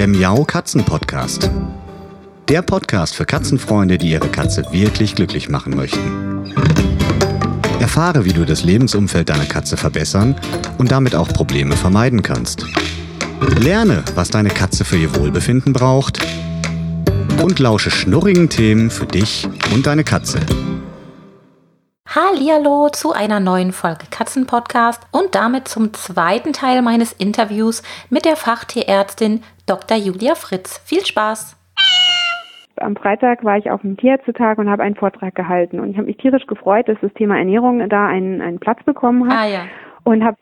der Miau Katzen Podcast. Der Podcast für Katzenfreunde, die ihre Katze wirklich glücklich machen möchten. Erfahre, wie du das Lebensumfeld deiner Katze verbessern und damit auch Probleme vermeiden kannst. Lerne, was deine Katze für ihr Wohlbefinden braucht und lausche schnurrigen Themen für dich und deine Katze. Hallihallo zu einer neuen Folge Katzenpodcast und damit zum zweiten Teil meines Interviews mit der Fachtierärztin Dr. Julia Fritz. Viel Spaß! Am Freitag war ich auf dem Tierärztetag und habe einen Vortrag gehalten und ich habe mich tierisch gefreut, dass das Thema Ernährung da einen, einen Platz bekommen hat Ah ja. und habe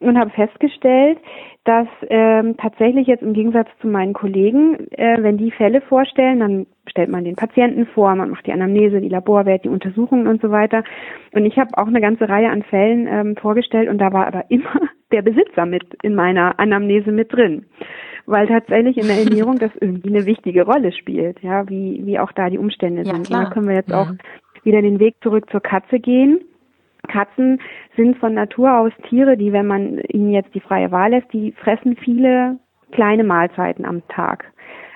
und habe festgestellt, dass ähm, tatsächlich jetzt im Gegensatz zu meinen Kollegen, äh, wenn die Fälle vorstellen, dann stellt man den Patienten vor, man macht die Anamnese, die Laborwerte, die Untersuchungen und so weiter. Und ich habe auch eine ganze Reihe an Fällen ähm, vorgestellt und da war aber immer der Besitzer mit in meiner Anamnese mit drin. Weil tatsächlich in der Ernährung das irgendwie eine wichtige Rolle spielt, ja, wie, wie auch da die Umstände Ja, sind. klar. Da können wir jetzt Mhm. auch wieder den Weg zurück zur Katze gehen. Katzen sind von Natur aus Tiere, die, wenn man ihnen jetzt die freie Wahl lässt, die fressen viele kleine Mahlzeiten am Tag.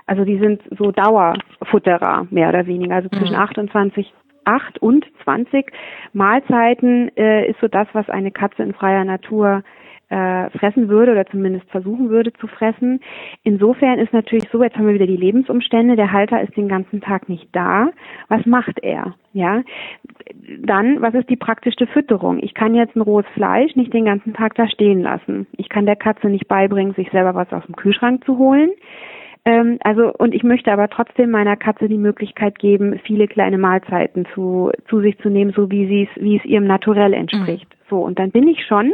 Also die sind so Dauerfutterer, mehr oder weniger. Also zwischen Mhm. 28, 8 und 20 Mahlzeiten äh, ist so das, was eine Katze in freier Natur äh, fressen würde oder zumindest versuchen würde zu fressen. Insofern ist natürlich so, jetzt haben wir wieder die Lebensumstände, der Halter ist den ganzen Tag nicht da. Was macht er? Ja, dann, was ist die praktische Fütterung? Ich kann jetzt ein rohes Fleisch nicht den ganzen Tag da stehen lassen. Ich kann der Katze nicht beibringen, sich selber was aus dem Kühlschrank zu holen. Ähm, also, und ich möchte aber trotzdem meiner Katze die Möglichkeit geben, viele kleine Mahlzeiten zu, zu sich zu nehmen, so wie sie es, wie es ihrem Naturell entspricht. So, und dann bin ich schon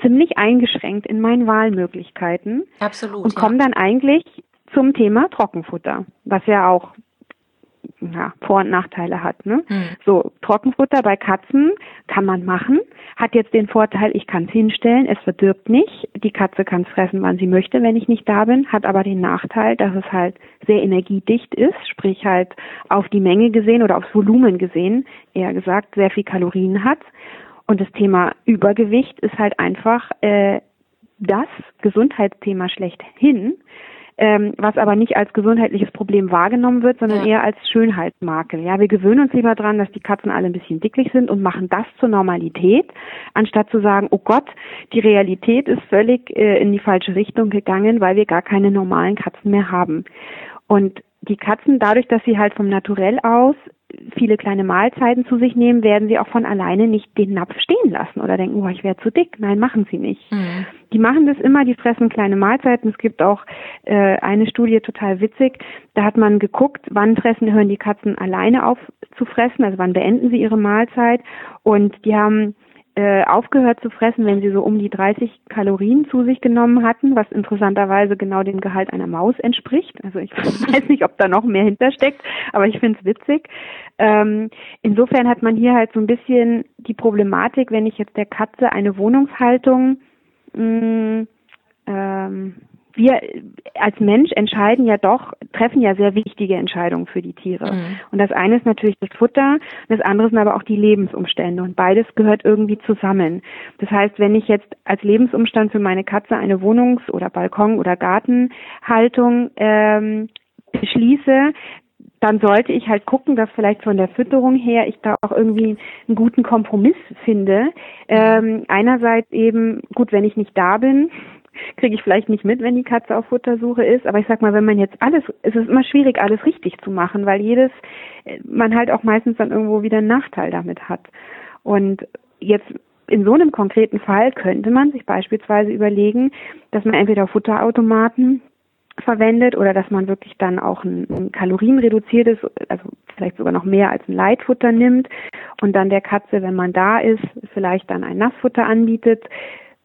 ziemlich eingeschränkt in meinen Wahlmöglichkeiten Absolut. und ja. komme dann eigentlich zum Thema Trockenfutter, was ja auch ja, Vor- und Nachteile hat. Ne? Mhm. So, Trockenfutter bei Katzen kann man machen, hat jetzt den Vorteil, ich kann es hinstellen, es verdirbt nicht, die Katze kann es fressen, wann sie möchte, wenn ich nicht da bin, hat aber den Nachteil, dass es halt sehr energiedicht ist, sprich halt auf die Menge gesehen oder aufs Volumen gesehen, eher gesagt, sehr viel Kalorien hat. Und das Thema Übergewicht ist halt einfach äh, das Gesundheitsthema schlechthin, ähm, was aber nicht als gesundheitliches Problem wahrgenommen wird, sondern Ja. eher als Schönheitsmakel. Ja, wir gewöhnen uns lieber dran, dass die Katzen alle ein bisschen dicklich sind und machen das zur Normalität, anstatt zu sagen, oh Gott, die Realität ist völlig äh, in die falsche Richtung gegangen, weil wir gar keine normalen Katzen mehr haben. Und die Katzen, dadurch, dass sie halt vom Naturell aus viele kleine Mahlzeiten zu sich nehmen, werden sie auch von alleine nicht den Napf stehen lassen oder denken, oh, ich wäre zu dick. Nein, machen sie nicht. Mhm. Die machen das immer, die fressen kleine Mahlzeiten. Es gibt auch äh, eine Studie, total witzig, da hat man geguckt, wann fressen, hören die Katzen alleine auf zu fressen, also wann beenden sie ihre Mahlzeit. Und die haben äh, aufgehört zu fressen, wenn sie so um die 30 Kalorien zu sich genommen hatten, was interessanterweise genau dem Gehalt einer Maus entspricht. Also ich weiß nicht, ob da noch mehr hintersteckt, aber ich finde es witzig. Ähm, insofern hat man hier halt so ein bisschen die Problematik, wenn ich jetzt der Katze eine Wohnungshaltung mh, ähm, wir als Mensch entscheiden ja doch, treffen ja sehr wichtige Entscheidungen für die Tiere. Mhm. Und das eine ist natürlich das Futter, das andere sind aber auch die Lebensumstände und beides gehört irgendwie zusammen. Das heißt, wenn ich jetzt als Lebensumstand für meine Katze eine Wohnungs- oder Balkon- oder Gartenhaltung ähm, beschließe, dann sollte ich halt gucken, dass vielleicht von der Fütterung her ich da auch irgendwie einen guten Kompromiss finde. Ähm, einerseits eben, gut, wenn ich nicht da bin, kriege ich vielleicht nicht mit, wenn die Katze auf Futtersuche ist. Aber ich sag mal, wenn man jetzt alles, es ist immer schwierig, alles richtig zu machen, weil jedes, äh, man halt auch meistens dann irgendwo wieder einen Nachteil damit hat. Und jetzt in so einem konkreten Fall könnte man sich beispielsweise überlegen, dass man entweder Futterautomaten verwendet oder dass man wirklich dann auch ein, ein kalorienreduziertes, also vielleicht sogar noch mehr als ein Leitfutter nimmt und dann der Katze, wenn man da ist, vielleicht dann ein Nassfutter anbietet,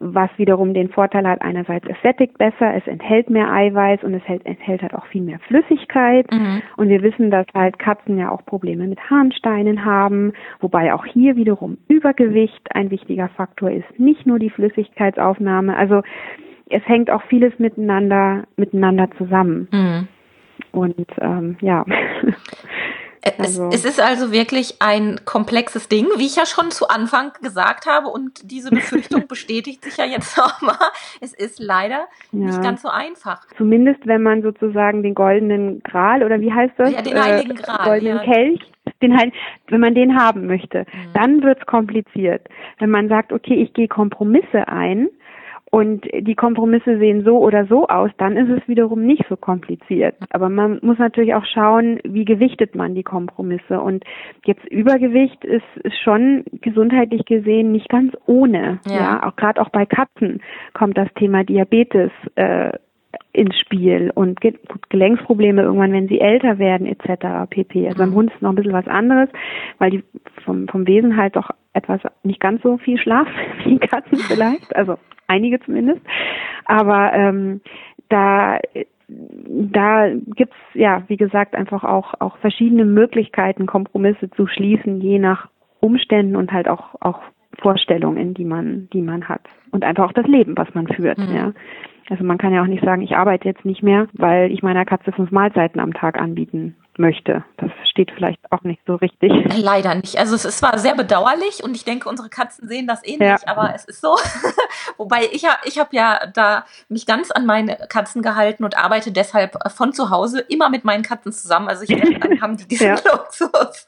was wiederum den Vorteil hat, einerseits es sättigt besser, es enthält mehr Eiweiß und es hält, enthält halt auch viel mehr Flüssigkeit. Mhm. Und wir wissen, dass halt Katzen ja auch Probleme mit Harnsteinen haben, wobei auch hier wiederum Übergewicht ein wichtiger Faktor ist, nicht nur die Flüssigkeitsaufnahme. Also es hängt auch vieles miteinander miteinander zusammen. Mhm. Und ähm, ja. Also. Es, es, ist also wirklich ein komplexes Ding, wie ich ja schon zu Anfang gesagt habe. Und diese Befürchtung bestätigt sich ja jetzt nochmal. Es ist leider ja. nicht ganz so einfach. Zumindest wenn man sozusagen den goldenen Gral oder wie heißt das? Ja, den heiligen äh, Gral. goldenen ja. Kelch. Den halt, wenn man den haben möchte, mhm. dann wird's kompliziert. Wenn man sagt, okay, ich gehe Kompromisse ein, und die Kompromisse sehen so oder so aus, dann ist es wiederum nicht so kompliziert. Aber man muss natürlich auch schauen, wie gewichtet man die Kompromisse. Und jetzt Übergewicht ist, ist schon gesundheitlich gesehen nicht ganz ohne. Ja, ja auch gerade auch bei Katzen kommt das Thema Diabetes äh, ins Spiel und Ge Gelenksprobleme irgendwann, wenn sie älter werden etc. pp. Also beim mhm. Hund ist noch ein bisschen was anderes, weil die vom, vom Wesen halt doch etwas nicht ganz so viel Schlaf wie Katzen vielleicht. Also einige zumindest. Aber ähm, da da gibt's ja, wie gesagt, einfach auch auch verschiedene Möglichkeiten, Kompromisse zu schließen, je nach Umständen und halt auch auch Vorstellungen, die man die man hat und einfach auch das Leben, was man führt. Mhm. Ja. Also man kann ja auch nicht sagen, ich arbeite jetzt nicht mehr, weil ich meiner Katze fünf Mahlzeiten am Tag anbieten möchte. Das steht vielleicht auch nicht so richtig. Leider nicht. Also es ist zwar sehr bedauerlich und ich denke, unsere Katzen sehen das ähnlich, ja. aber es ist so. Wobei ich ja, ich habe ja da mich ganz an meine Katzen gehalten und arbeite deshalb von zu Hause immer mit meinen Katzen zusammen. Also ich haben die diesen ja. Luxus.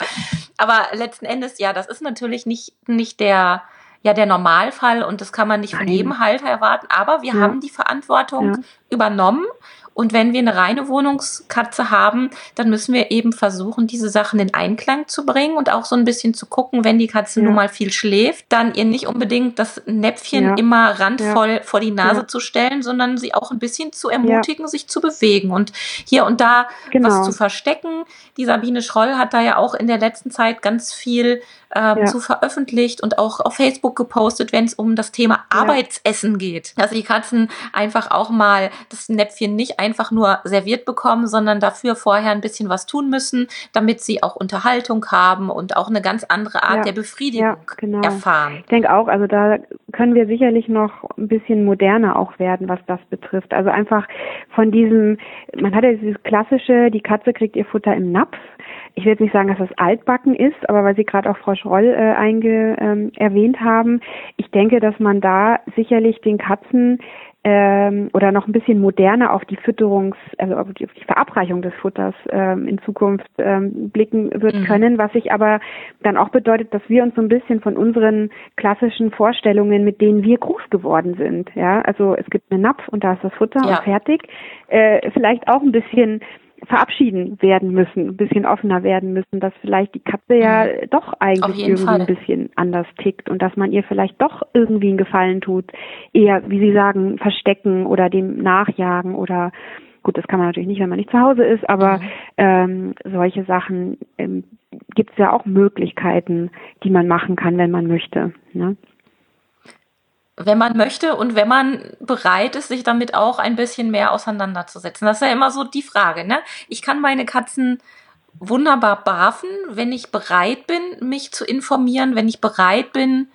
Aber letzten Endes, ja, das ist natürlich nicht, nicht der, ja der Normalfall und das kann man nicht von jedem Halter erwarten. Aber wir ja. haben die Verantwortung ja. übernommen und wenn wir eine reine Wohnungskatze haben, dann müssen wir eben versuchen, diese Sachen in Einklang zu bringen und auch so ein bisschen zu gucken, wenn die Katze ja. nun mal viel schläft, dann ihr nicht unbedingt das Näpfchen ja. immer randvoll ja. vor die Nase zu stellen, sondern sie auch ein bisschen zu ermutigen, sich zu bewegen und hier und da genau. was zu verstecken. Die Sabine Schroll hat da ja auch in der letzten Zeit ganz viel ähm, ja. zu veröffentlicht und auch auf Facebook gepostet, wenn es um das Thema ja. Arbeitsessen geht. Dass die Katzen einfach auch mal das Näpfchen nicht einfach nur serviert bekommen, sondern dafür vorher ein bisschen was tun müssen, damit sie auch Unterhaltung haben und auch eine ganz andere Art ja. der Befriedigung genau. erfahren. Ich denke auch, also da können wir sicherlich noch ein bisschen moderner auch werden, was das betrifft. Also einfach von diesem, man hat ja dieses klassische, die Katze kriegt ihr Futter im Napf ich will jetzt nicht sagen, dass das altbacken ist, aber weil Sie gerade auch Frau Schroll äh, einge, ähm, erwähnt haben, ich denke, dass man da sicherlich den Katzen ähm, oder noch ein bisschen moderner auf die Fütterungs, also auf die, Verabreichung des Futters ähm, in Zukunft ähm, blicken wird mhm. können, was sich aber dann auch bedeutet, dass wir uns so ein bisschen von unseren klassischen Vorstellungen, mit denen wir groß geworden sind, ja, also es gibt einen Napf und da ist das Futter ja. und fertig, äh, vielleicht auch ein bisschen verabschieden werden müssen, ein bisschen offener werden müssen, dass vielleicht die Katze ja mhm. doch eigentlich irgendwie Fall. ein bisschen anders tickt und dass man ihr vielleicht doch irgendwie einen Gefallen tut, eher, wie Sie sagen, verstecken oder dem nachjagen oder gut, das kann man natürlich nicht, wenn man nicht zu Hause ist, aber mhm. ähm, solche Sachen ähm, gibt es ja auch Möglichkeiten, die man machen kann, wenn man möchte. Ne? Wenn man möchte und wenn man bereit ist, sich damit auch ein bisschen mehr auseinanderzusetzen. Das ist ja immer so die Frage, ne? Ich kann meine Katzen wunderbar barfen, wenn ich bereit bin, mich zu informieren, wenn ich bereit bin,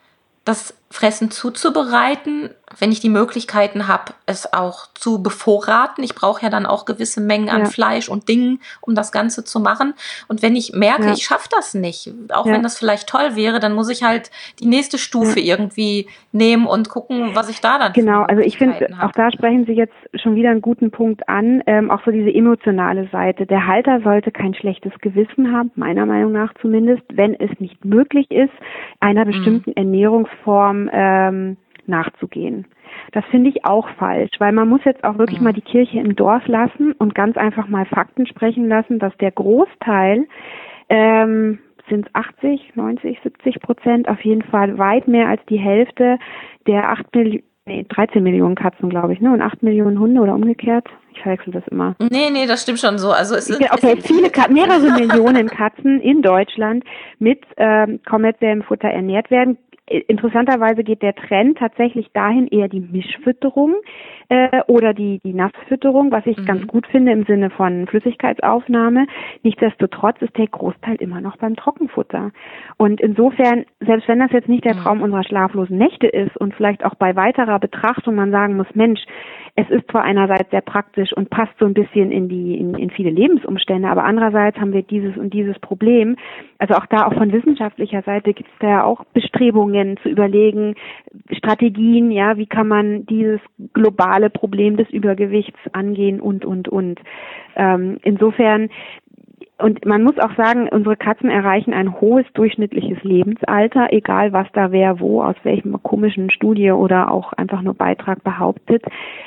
das Fressen zuzubereiten, wenn ich die Möglichkeiten habe, es auch zu bevorraten. Ich brauche ja dann auch gewisse Mengen an ja. Fleisch und Dingen, um das Ganze zu machen. Und wenn ich merke, ja. ich schaffe das nicht, auch ja. wenn das vielleicht toll wäre, dann muss ich halt die nächste Stufe irgendwie nehmen und gucken, was ich da dann. Genau, also ich finde, auch da sprechen Sie jetzt schon wieder einen guten Punkt an, ähm, auch so diese emotionale Seite. Der Halter sollte kein schlechtes Gewissen haben, meiner Meinung nach zumindest, wenn es nicht möglich ist, einer mhm. bestimmten mhm. Ernährungsform ähm, nachzugehen. Das finde ich auch falsch, weil man muss jetzt auch wirklich mal die Kirche im Dorf lassen und ganz einfach mal Fakten sprechen lassen, dass der Großteil ähm, sind 80, 90, 70 Prozent, auf jeden Fall weit mehr als die Hälfte der 8 Millionen, nee, 13 Millionen Katzen, glaube ich, ne? Und 8 Millionen Hunde oder umgekehrt. Ich verwechsel das immer. Nee, nee, das stimmt schon so. Also es sind okay, es viele Katzen, mehrere Millionen Katzen in Deutschland mit ähm, kommerziellem Futter ernährt werden interessanterweise geht der Trend tatsächlich dahin eher die Mischfütterung äh, oder die, die Nassfütterung, was ich mhm. ganz gut finde im Sinne von Flüssigkeitsaufnahme. Nichtsdestotrotz ist der Großteil immer noch beim Trockenfutter. Und insofern, selbst wenn das jetzt nicht der mhm. Traum unserer schlaflosen Nächte ist und vielleicht auch bei weiterer Betrachtung man sagen muss, Mensch, es ist zwar einerseits sehr praktisch und passt so ein bisschen in die in, in viele Lebensumstände, aber andererseits haben wir dieses und dieses Problem. Also auch da auch von wissenschaftlicher Seite gibt es da ja auch Bestrebungen zu überlegen, Strategien, ja, wie kann man dieses globale Problem des Übergewichts angehen und und und. Ähm, insofern und man muss auch sagen, unsere Katzen erreichen ein hohes durchschnittliches Lebensalter, egal was da wer wo, aus welchem komischen Studie oder auch einfach nur Beitrag behauptet.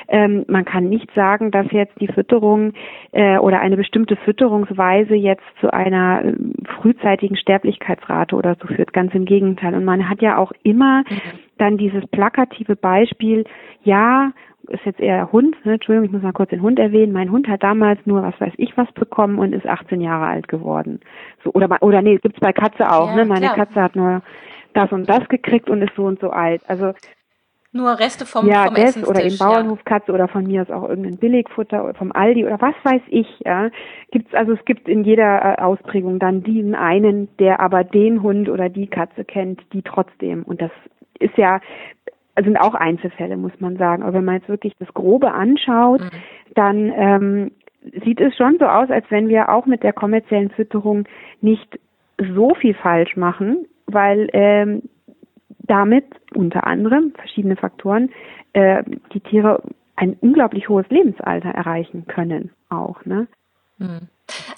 Ähm, man kann nicht sagen, dass jetzt die Fütterung äh, oder eine bestimmte Fütterungsweise jetzt zu einer äh, frühzeitigen Sterblichkeitsrate oder so führt. Ganz im Gegenteil. Und man hat ja auch immer mhm. dann dieses plakative Beispiel, ja, ist jetzt eher Hund, ne? Entschuldigung, ich muss mal kurz den Hund erwähnen. Mein Hund hat damals nur, was weiß ich, was bekommen und ist 18 Jahre alt geworden. So, oder, oder nee, gibt's bei Katze auch, ja, ne? Meine klar. Katze hat nur das und das gekriegt und ist so und so alt. Also, nur Reste vom, ja, vom das oder eben Bauernhofkatze ja. oder von mir ist auch irgendein Billigfutter oder vom Aldi oder was weiß ich, ja. Gibt's, also es gibt in jeder äh, Ausprägung dann diesen einen, der aber den Hund oder die Katze kennt, die trotzdem. Und das ist ja sind auch Einzelfälle, muss man sagen. Aber wenn man jetzt wirklich das Grobe anschaut, mhm. dann ähm, sieht es schon so aus, als wenn wir auch mit der kommerziellen Fütterung nicht so viel falsch machen, weil ähm, damit unter anderem verschiedene Faktoren äh, die Tiere ein unglaublich hohes Lebensalter erreichen können auch. Ne? Mhm.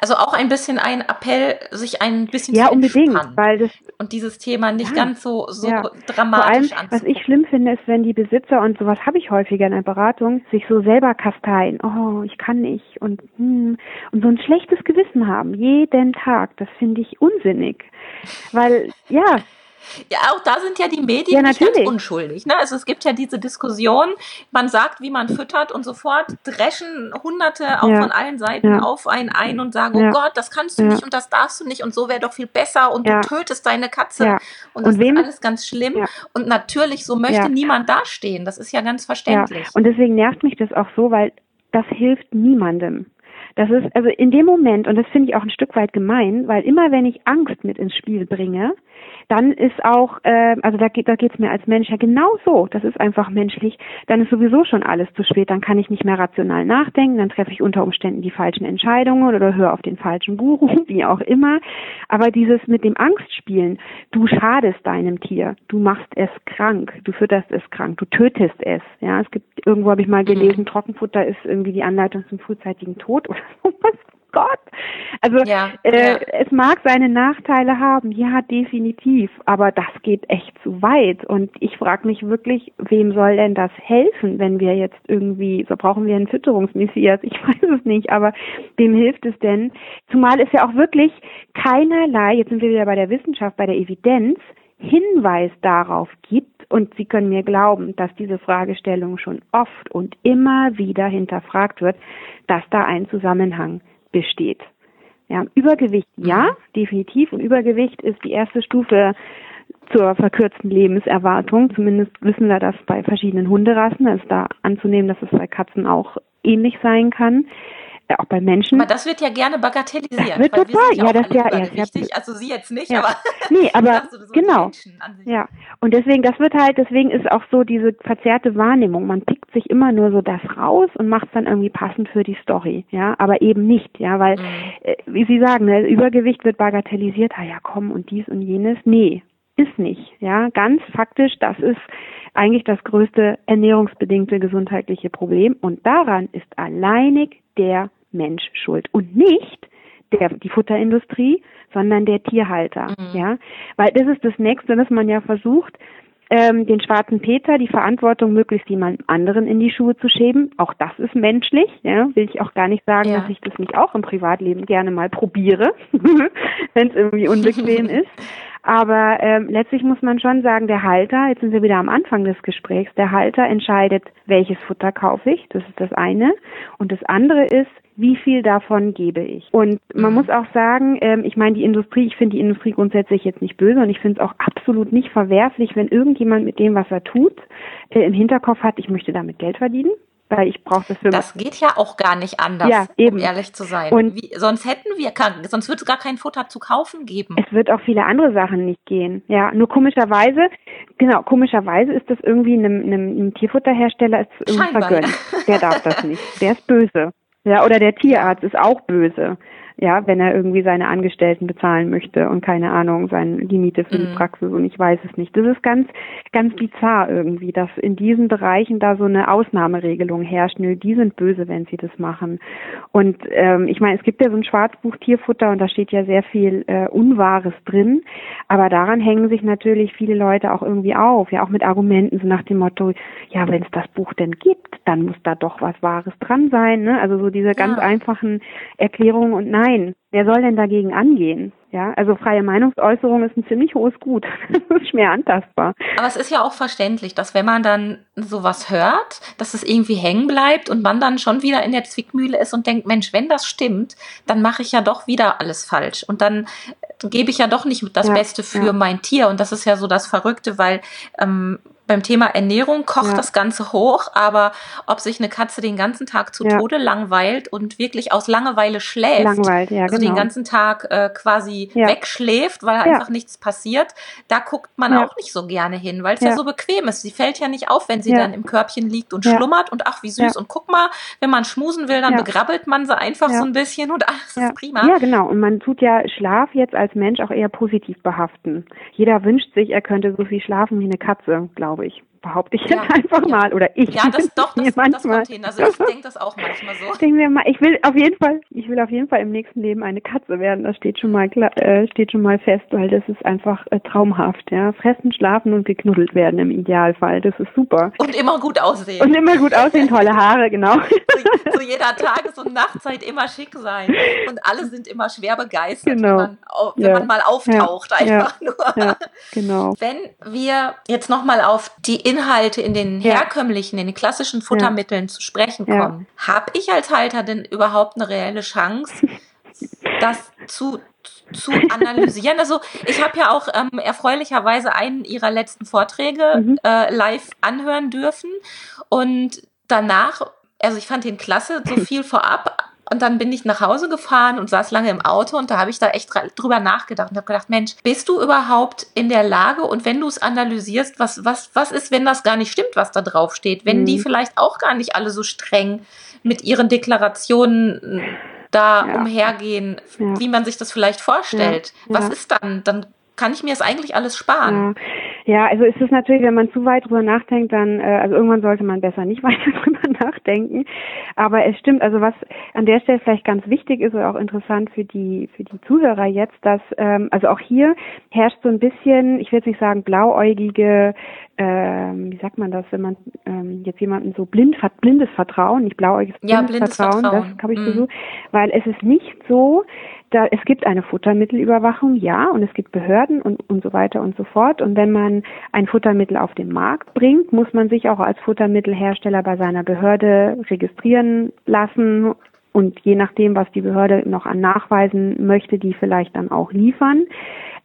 Also auch ein bisschen ein Appell, sich ein bisschen ja, zu unbedingt, weil das und dieses Thema nicht ja, ganz so so ja. dramatisch Vor allem, Was ich schlimm finde, ist, wenn die Besitzer und sowas habe ich häufiger in der Beratung, sich so selber kasteien. Oh, ich kann nicht und hm, und so ein schlechtes Gewissen haben jeden Tag. Das finde ich unsinnig, weil ja ja, auch da sind ja die Medien ja, nicht ganz unschuldig. Ne? Also es gibt ja diese Diskussion, man sagt, wie man füttert und sofort dreschen Hunderte auch ja. von allen Seiten ja. auf einen ein und sagen, oh Gott, das kannst du nicht und das darfst du nicht und so wäre doch viel besser und du tötest deine Katze und das und wem, ist alles ganz schlimm. Und natürlich, so möchte niemand dastehen. Das ist ja ganz verständlich. Und deswegen nervt mich das auch so, weil das hilft niemandem. Das ist also in dem Moment, und das finde ich auch ein Stück weit gemein, weil immer wenn ich Angst mit ins Spiel bringe, dann ist auch, äh, also da geht da geht's mir als Mensch ja genau so, das ist einfach menschlich, dann ist sowieso schon alles zu spät, dann kann ich nicht mehr rational nachdenken, dann treffe ich unter Umständen die falschen Entscheidungen oder höre auf den falschen Guru, wie auch immer. Aber dieses mit dem Angstspielen, du schadest deinem Tier, du machst es krank, du fütterst es krank, du tötest es. Ja, es gibt irgendwo habe ich mal gelesen, mhm. Trockenfutter ist irgendwie die Anleitung zum frühzeitigen Tod oder sowas. Gott. Also ja, äh, ja. es mag seine Nachteile haben, ja, definitiv, aber das geht echt zu weit. Und ich frage mich wirklich, wem soll denn das helfen, wenn wir jetzt irgendwie, so brauchen wir einen Fütterungsmessias, ich weiß es nicht, aber wem hilft es denn? Zumal es ja auch wirklich keinerlei, jetzt sind wir wieder bei der Wissenschaft, bei der Evidenz, Hinweis darauf gibt, und Sie können mir glauben, dass diese Fragestellung schon oft und immer wieder hinterfragt wird, dass da ein Zusammenhang besteht. Ja, Übergewicht ja, mhm. definitiv. Und Übergewicht ist die erste Stufe zur verkürzten Lebenserwartung. Zumindest wissen wir das bei verschiedenen Hunderassen. Es ist da anzunehmen, dass es bei Katzen auch ähnlich sein kann auch bei Menschen. Aber das wird ja gerne bagatellisiert. Das wird total, ja, das ja, ja, wichtig. Also sie jetzt nicht, ja. aber nee, aber so genau. Ja, und deswegen, das wird halt, deswegen ist auch so diese verzerrte Wahrnehmung. Man pickt sich immer nur so das raus und macht es dann irgendwie passend für die Story, ja, aber eben nicht, ja, weil, mhm. äh, wie Sie sagen, ne, Übergewicht wird bagatellisiert. Ah ja, komm und dies und jenes. Nee, ist nicht, ja, ganz faktisch. Das ist eigentlich das größte ernährungsbedingte gesundheitliche Problem und daran ist alleinig der Mensch schuld und nicht der, die Futterindustrie, sondern der Tierhalter, mhm. ja, weil das ist das nächste, was man ja versucht, ähm, den schwarzen Peter die Verantwortung möglichst jemand anderen in die Schuhe zu schieben. Auch das ist menschlich, ja, will ich auch gar nicht sagen, ja. dass ich das nicht auch im Privatleben gerne mal probiere, wenn es irgendwie unbequem ist. Aber ähm, letztlich muss man schon sagen, der Halter, jetzt sind wir wieder am Anfang des Gesprächs, der Halter entscheidet, welches Futter kaufe ich, das ist das eine. Und das andere ist, wie viel davon gebe ich. Und man mhm. muss auch sagen, ähm, ich meine, die Industrie, ich finde die Industrie grundsätzlich jetzt nicht böse und ich finde es auch absolut nicht verwerflich, wenn irgendjemand mit dem, was er tut, äh, im Hinterkopf hat, ich möchte damit Geld verdienen weil ich brauche das für Das geht ja auch gar nicht anders, ja, eben. um ehrlich zu sein. Und Wie, sonst hätten wir, sonst wird es gar kein Futter zu kaufen geben. Es wird auch viele andere Sachen nicht gehen. Ja, nur komischerweise, genau, komischerweise ist das irgendwie einem, einem, einem Tierfutterhersteller ist irgendwie vergönnt. Der darf das nicht. Der ist böse. Ja, oder der Tierarzt ist auch böse. Ja, wenn er irgendwie seine Angestellten bezahlen möchte und keine Ahnung, sein, die Miete für mhm. die Praxis und ich weiß es nicht. Das ist ganz, ganz bizarr irgendwie, dass in diesen Bereichen da so eine Ausnahmeregelung herrscht. Nö, die sind böse, wenn sie das machen. Und ähm, ich meine, es gibt ja so ein Schwarzbuch Tierfutter und da steht ja sehr viel äh, Unwahres drin. Aber daran hängen sich natürlich viele Leute auch irgendwie auf, ja, auch mit Argumenten so nach dem Motto, ja, wenn es das Buch denn gibt, dann muss da doch was Wahres dran sein. Ne? Also so diese ganz einfachen Erklärungen und nein, wer soll denn dagegen angehen? Ja, also freie Meinungsäußerung ist ein ziemlich hohes Gut. das ist schwer antastbar. Aber es ist ja auch verständlich, dass wenn man dann sowas hört, dass es irgendwie hängen bleibt und man dann schon wieder in der Zwickmühle ist und denkt, Mensch, wenn das stimmt, dann mache ich ja doch wieder alles falsch und dann gebe ich ja doch nicht das ja, Beste für ja. mein Tier und das ist ja so das Verrückte, weil ähm, beim Thema Ernährung kocht ja. das Ganze hoch, aber ob sich eine Katze den ganzen Tag zu ja. Tode langweilt und wirklich aus Langeweile schläft, Langweilt, ja, also genau. den ganzen Tag äh, quasi ja. wegschläft, weil einfach nichts passiert, da guckt man auch nicht so gerne hin, weil es ja. so bequem ist. Sie fällt ja nicht auf, wenn sie dann im Körbchen liegt und schlummert und ach, wie süß. Und guck mal, wenn man schmusen will, dann begrabbelt man sie einfach so ein bisschen und alles ist prima. Ja, genau. Und man tut ja Schlaf jetzt als Mensch auch eher positiv behaften. Jeder wünscht sich, er könnte so viel schlafen wie eine Katze, glaube glaube ich behaupte ich ja, jetzt einfach ja. mal. Oder ich. Ja, das doch, das, manchmal. das kommt hin. Also ich denke das auch manchmal so. Ich denke mir mal, ich will auf jeden Fall, ich will auf jeden Fall im nächsten Leben eine Katze werden. Das steht schon mal äh, steht schon mal fest, weil das ist einfach äh, traumhaft. Ja, fressen, schlafen und geknuddelt werden im Idealfall. Das ist super. Und immer gut aussehen. Und immer gut aussehen, tolle Haare, genau. zu, zu jeder Tages- und Nachtzeit immer schick sein. Und alle sind immer schwer begeistert, genau. wenn, man, wenn ja. man mal auftaucht, einfach nur. Genau. Wenn wir jetzt nochmal auf die Inhalte in den herkömmlichen, in den klassischen Futtermitteln zu sprechen kommen, habe ich als Halter denn überhaupt eine reelle Chance, das zu zu analysieren. Also ich habe ja auch ähm, erfreulicherweise einen ihrer letzten Vorträge mhm. äh, live anhören dürfen. Und danach, also ich fand den klasse, so viel vorab und dann bin ich nach Hause gefahren und saß lange im Auto und da habe ich da echt drüber nachgedacht und habe gedacht, Mensch, bist du überhaupt in der Lage und wenn du es analysierst, was, was, was ist, wenn das gar nicht stimmt, was da drauf steht? Wenn mhm. die vielleicht auch gar nicht alle so streng mit ihren Deklarationen da ja. umhergehen, ja. wie man sich das vielleicht vorstellt. Ja. Was ist dann? Dann kann ich mir das eigentlich alles sparen. Ja, also ist es natürlich, wenn man zu weit drüber nachdenkt, dann, äh, also irgendwann sollte man besser nicht weiter drüber nachdenken. Aber es stimmt, also was an der Stelle vielleicht ganz wichtig ist oder auch interessant für die für die Zuhörer jetzt, dass ähm, also auch hier herrscht so ein bisschen, ich will jetzt nicht sagen blauäugige, ähm, wie sagt man das, wenn man ähm, jetzt jemanden so blind hat, blindes Vertrauen, nicht blauäugiges blindes, ja, blindes Vertrauen, Vertrauen, das habe ich mhm. so, weil es ist nicht so, da, es gibt eine Futtermittelüberwachung, ja, und es gibt Behörden und, und so weiter und so fort. Und wenn man ein Futtermittel auf den Markt bringt, muss man sich auch als Futtermittelhersteller bei seiner Behörde registrieren lassen und je nachdem, was die Behörde noch an Nachweisen möchte, die vielleicht dann auch liefern.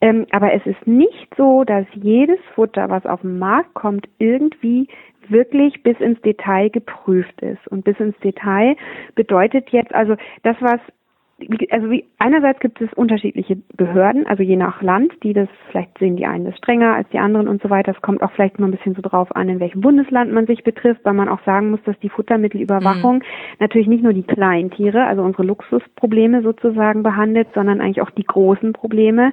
Ähm, aber es ist nicht so, dass jedes Futter, was auf den Markt kommt, irgendwie wirklich bis ins Detail geprüft ist. Und bis ins Detail bedeutet jetzt also das, was also wie, einerseits gibt es unterschiedliche Behörden, also je nach Land, die das, vielleicht sehen die einen das strenger als die anderen und so weiter. Es kommt auch vielleicht mal ein bisschen so drauf an, in welchem Bundesland man sich betrifft, weil man auch sagen muss, dass die Futtermittelüberwachung mhm. natürlich nicht nur die kleinen Tiere, also unsere Luxusprobleme sozusagen behandelt, sondern eigentlich auch die großen Probleme,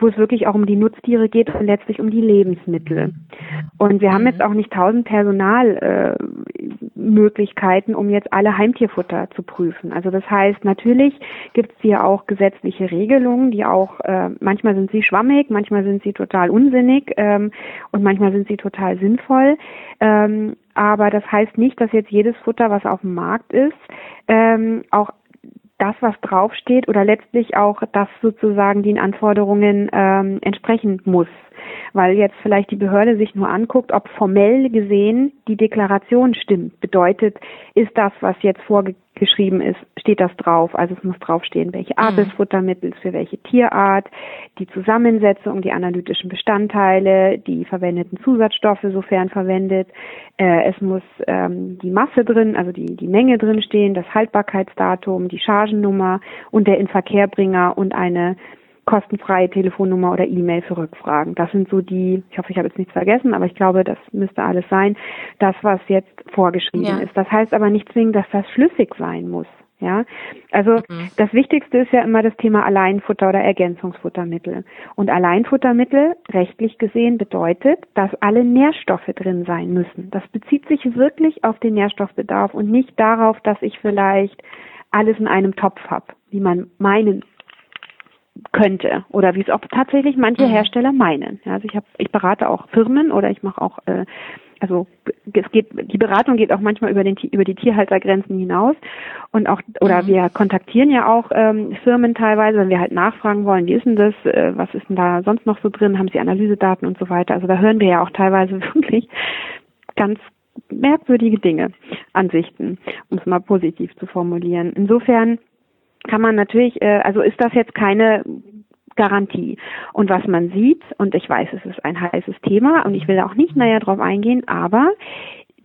wo es wirklich auch um die Nutztiere geht und letztlich um die Lebensmittel. Und wir haben mhm. jetzt auch nicht tausend Personalmöglichkeiten, äh, um jetzt alle Heimtierfutter zu prüfen. Also das heißt, natürlich gibt es hier auch gesetzliche Regelungen, die auch, äh, manchmal sind sie schwammig, manchmal sind sie total unsinnig ähm, und manchmal sind sie total sinnvoll. Ähm, aber das heißt nicht, dass jetzt jedes Futter, was auf dem Markt ist, ähm, auch das, was draufsteht oder letztlich auch das sozusagen den Anforderungen ähm, entsprechen muss weil jetzt vielleicht die Behörde sich nur anguckt, ob formell gesehen die Deklaration stimmt. Bedeutet, ist das, was jetzt vorgeschrieben ist, steht das drauf? Also es muss draufstehen, welche Art des mhm. Futtermittels, für welche Tierart, die Zusammensetzung, die analytischen Bestandteile, die verwendeten Zusatzstoffe, sofern verwendet. Äh, es muss ähm, die Masse drin, also die, die Menge drin stehen, das Haltbarkeitsdatum, die Chargennummer und der Inverkehrbringer und eine kostenfreie Telefonnummer oder E-Mail für Rückfragen. Das sind so die, ich hoffe, ich habe jetzt nichts vergessen, aber ich glaube, das müsste alles sein, das, was jetzt vorgeschrieben ja. ist. Das heißt aber nicht zwingend, dass das schlüssig sein muss. Ja, also mhm. das Wichtigste ist ja immer das Thema Alleinfutter oder Ergänzungsfuttermittel. Und Alleinfuttermittel, rechtlich gesehen, bedeutet, dass alle Nährstoffe drin sein müssen. Das bezieht sich wirklich auf den Nährstoffbedarf und nicht darauf, dass ich vielleicht alles in einem Topf habe, wie man meinen könnte oder wie es auch tatsächlich manche mhm. Hersteller meinen. Ja, also ich habe, ich berate auch Firmen oder ich mache auch, äh, also es geht, die Beratung geht auch manchmal über den über die Tierhaltergrenzen hinaus und auch oder mhm. wir kontaktieren ja auch ähm, Firmen teilweise, wenn wir halt nachfragen wollen, wie ist denn das, äh, was ist denn da sonst noch so drin, haben sie Analysedaten und so weiter. Also da hören wir ja auch teilweise wirklich ganz merkwürdige Dinge, Ansichten, um es mal positiv zu formulieren. Insofern kann man natürlich, äh, also ist das jetzt keine Garantie. Und was man sieht, und ich weiß, es ist ein heißes Thema und ich will auch nicht näher drauf eingehen, aber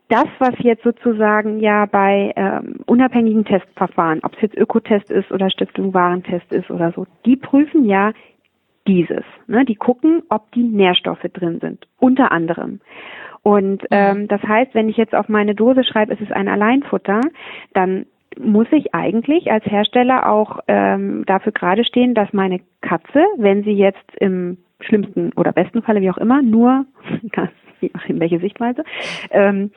das, was jetzt sozusagen ja bei ähm, unabhängigen Testverfahren, ob es jetzt Ökotest ist oder Stiftung Warentest ist oder so, die prüfen ja dieses. Ne? Die gucken, ob die Nährstoffe drin sind, unter anderem. Und ähm, das heißt, wenn ich jetzt auf meine Dose schreibe, es ist ein Alleinfutter, dann muss ich eigentlich als Hersteller auch ähm, dafür gerade stehen, dass meine Katze, wenn sie jetzt im schlimmsten oder besten Falle, wie auch immer, nur, in welche Sichtweise, ähm,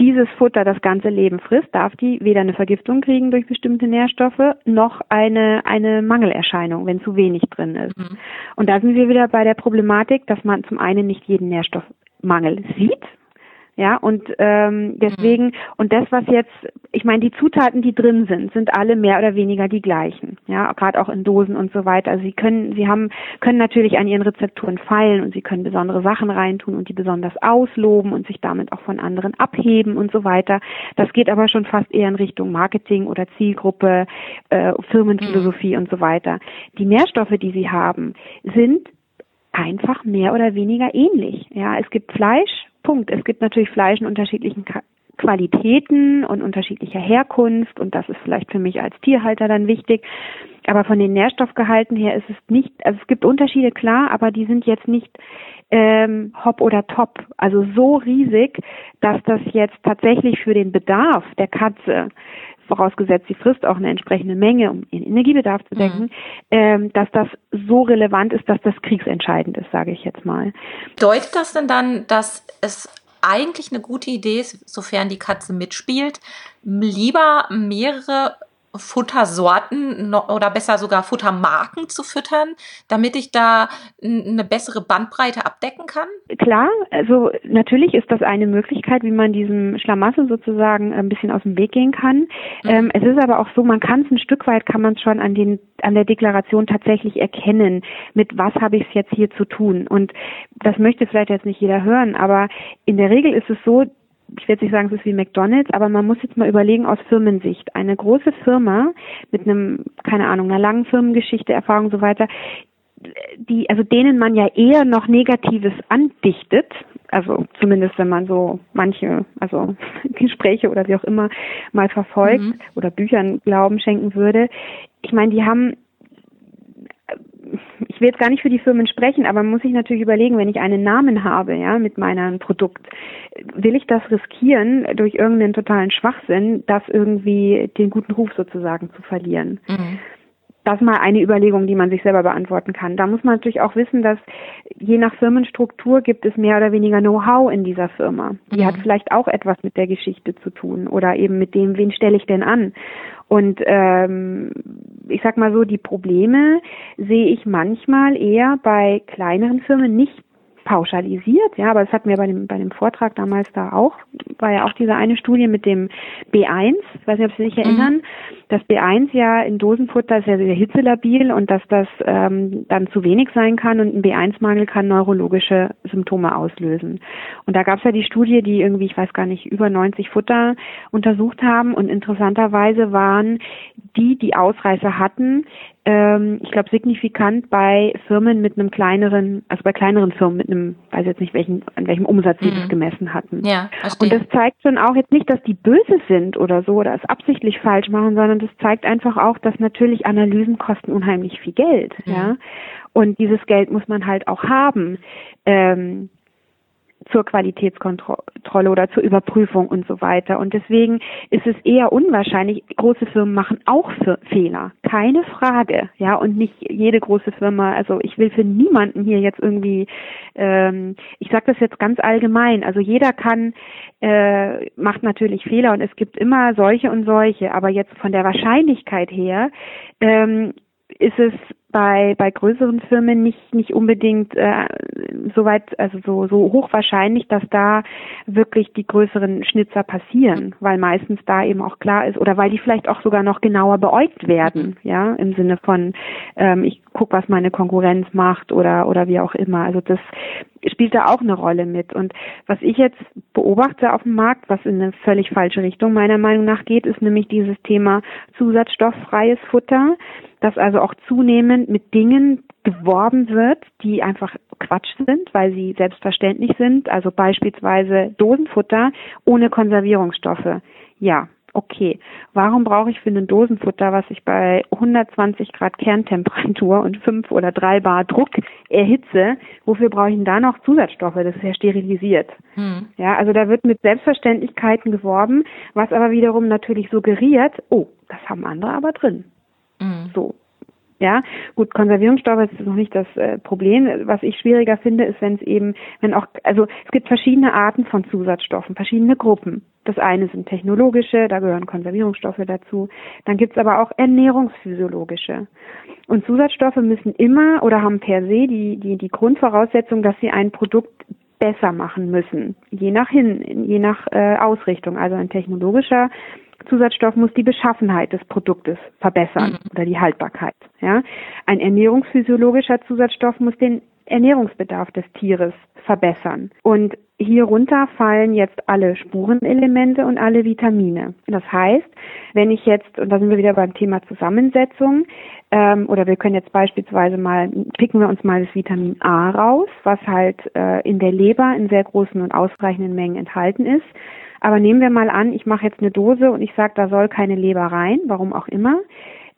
dieses Futter das ganze Leben frisst, darf die weder eine Vergiftung kriegen durch bestimmte Nährstoffe, noch eine, eine Mangelerscheinung, wenn zu wenig drin ist. Mhm. Und da sind wir wieder bei der Problematik, dass man zum einen nicht jeden Nährstoffmangel sieht, ja, und ähm, deswegen, und das, was jetzt, ich meine, die Zutaten, die drin sind, sind alle mehr oder weniger die gleichen. Ja, gerade auch in Dosen und so weiter. Also sie können, sie haben, können natürlich an ihren Rezepturen feilen und sie können besondere Sachen reintun und die besonders ausloben und sich damit auch von anderen abheben und so weiter. Das geht aber schon fast eher in Richtung Marketing oder Zielgruppe, äh, Firmenphilosophie mhm. und so weiter. Die Nährstoffe, die sie haben, sind einfach mehr oder weniger ähnlich. Ja, es gibt Fleisch Punkt. Es gibt natürlich Fleisch in unterschiedlichen Qualitäten und unterschiedlicher Herkunft und das ist vielleicht für mich als Tierhalter dann wichtig. Aber von den Nährstoffgehalten her ist es nicht, also es gibt Unterschiede, klar, aber die sind jetzt nicht ähm, hopp oder top. Also so riesig, dass das jetzt tatsächlich für den Bedarf der Katze vorausgesetzt, sie frisst auch eine entsprechende Menge, um ihren Energiebedarf zu decken, mhm. ähm, dass das so relevant ist, dass das kriegsentscheidend ist, sage ich jetzt mal. Bedeutet das denn dann, dass es eigentlich eine gute Idee ist, sofern die Katze mitspielt, lieber mehrere Futtersorten oder besser sogar Futtermarken zu füttern, damit ich da eine bessere Bandbreite abdecken kann? Klar, also natürlich ist das eine Möglichkeit, wie man diesem Schlamassel sozusagen ein bisschen aus dem Weg gehen kann. Mhm. Ähm, es ist aber auch so, man kann es ein Stück weit, kann man es schon an den an der Deklaration tatsächlich erkennen, mit was habe ich es jetzt hier zu tun. Und das möchte vielleicht jetzt nicht jeder hören, aber in der Regel ist es so, ich will jetzt nicht sagen, es ist wie McDonalds, aber man muss jetzt mal überlegen aus Firmensicht. Eine große Firma mit einem, keine Ahnung, einer langen Firmengeschichte, Erfahrung und so weiter, die, also denen man ja eher noch Negatives andichtet, also zumindest wenn man so manche, also Gespräche oder wie auch immer mal verfolgt mhm. oder Büchern Glauben schenken würde. Ich meine, die haben ich will jetzt gar nicht für die Firmen sprechen, aber man muss sich natürlich überlegen, wenn ich einen Namen habe, ja, mit meinem Produkt, will ich das riskieren, durch irgendeinen totalen Schwachsinn, das irgendwie den guten Ruf sozusagen zu verlieren? Mhm. Das ist mal eine Überlegung, die man sich selber beantworten kann. Da muss man natürlich auch wissen, dass je nach Firmenstruktur gibt es mehr oder weniger Know-how in dieser Firma. Die mhm. hat vielleicht auch etwas mit der Geschichte zu tun oder eben mit dem, wen stelle ich denn an? Und ähm, ich sag mal so, die Probleme sehe ich manchmal eher bei kleineren Firmen nicht pauschalisiert, ja, aber das hatten wir bei dem, bei dem Vortrag damals da auch, war ja auch diese eine Studie mit dem B1, ich weiß nicht, ob Sie sich erinnern, mhm. dass B1 ja in Dosenfutter ist ja sehr hitzelabil und dass das ähm, dann zu wenig sein kann und ein B1-Mangel kann neurologische Symptome auslösen. Und da gab es ja die Studie, die irgendwie, ich weiß gar nicht, über 90 Futter untersucht haben und interessanterweise waren die, die Ausreißer hatten, ähm, ich glaube, signifikant bei Firmen mit einem kleineren, also bei kleineren Firmen mit einem, weiß jetzt nicht welchen, an welchem Umsatz sie mhm. das gemessen hatten. Ja, verstehe. Und das zeigt schon auch jetzt nicht, dass die böse sind oder so oder es absichtlich falsch machen, sondern das zeigt einfach auch, dass natürlich Analysen kosten unheimlich viel Geld, mhm. ja. Und dieses Geld muss man halt auch haben. Ähm, zur Qualitätskontrolle oder zur Überprüfung und so weiter. Und deswegen ist es eher unwahrscheinlich, große Firmen machen auch Fehler, keine Frage, ja, und nicht jede große Firma, also ich will für niemanden hier jetzt irgendwie, ähm, ich sage das jetzt ganz allgemein, also jeder kann, äh, macht natürlich Fehler und es gibt immer solche und solche, aber jetzt von der Wahrscheinlichkeit her ähm, ist es bei, bei größeren Firmen nicht, nicht unbedingt äh, so weit, also so, so hoch wahrscheinlich, dass da wirklich die größeren Schnitzer passieren, weil meistens da eben auch klar ist oder weil die vielleicht auch sogar noch genauer beäugt werden, ja, im Sinne von ähm, ich guck, was meine Konkurrenz macht oder oder wie auch immer. Also das spielt da auch eine Rolle mit. Und was ich jetzt beobachte auf dem Markt, was in eine völlig falsche Richtung meiner Meinung nach geht, ist nämlich dieses Thema zusatzstofffreies Futter dass also auch zunehmend mit Dingen geworben wird, die einfach Quatsch sind, weil sie selbstverständlich sind. Also beispielsweise Dosenfutter ohne Konservierungsstoffe. Ja, okay. Warum brauche ich für ein Dosenfutter, was ich bei 120 Grad Kerntemperatur und 5 oder 3 Bar Druck erhitze, wofür brauche ich denn da noch Zusatzstoffe? Das ist ja sterilisiert. Hm. Ja, also da wird mit Selbstverständlichkeiten geworben, was aber wiederum natürlich suggeriert, oh, das haben andere aber drin. Mhm. So. Ja, gut, Konservierungsstoffe ist noch nicht das äh, Problem. Was ich schwieriger finde, ist, wenn es eben, wenn auch, also es gibt verschiedene Arten von Zusatzstoffen, verschiedene Gruppen. Das eine sind technologische, da gehören Konservierungsstoffe dazu. Dann gibt es aber auch ernährungsphysiologische. Und Zusatzstoffe müssen immer oder haben per se die, die, die Grundvoraussetzung, dass sie ein Produkt besser machen müssen, je nach hin, je nach äh, Ausrichtung. Also ein technologischer Zusatzstoff muss die Beschaffenheit des Produktes verbessern mhm. oder die Haltbarkeit. Ja? Ein ernährungsphysiologischer Zusatzstoff muss den Ernährungsbedarf des Tieres verbessern. Und hierunter fallen jetzt alle Spurenelemente und alle Vitamine. Das heißt, wenn ich jetzt, und da sind wir wieder beim Thema Zusammensetzung, ähm, oder wir können jetzt beispielsweise mal, picken wir uns mal das Vitamin A raus, was halt äh, in der Leber in sehr großen und ausreichenden Mengen enthalten ist. Aber nehmen wir mal an, ich mache jetzt eine Dose und ich sage, da soll keine Leber rein, warum auch immer.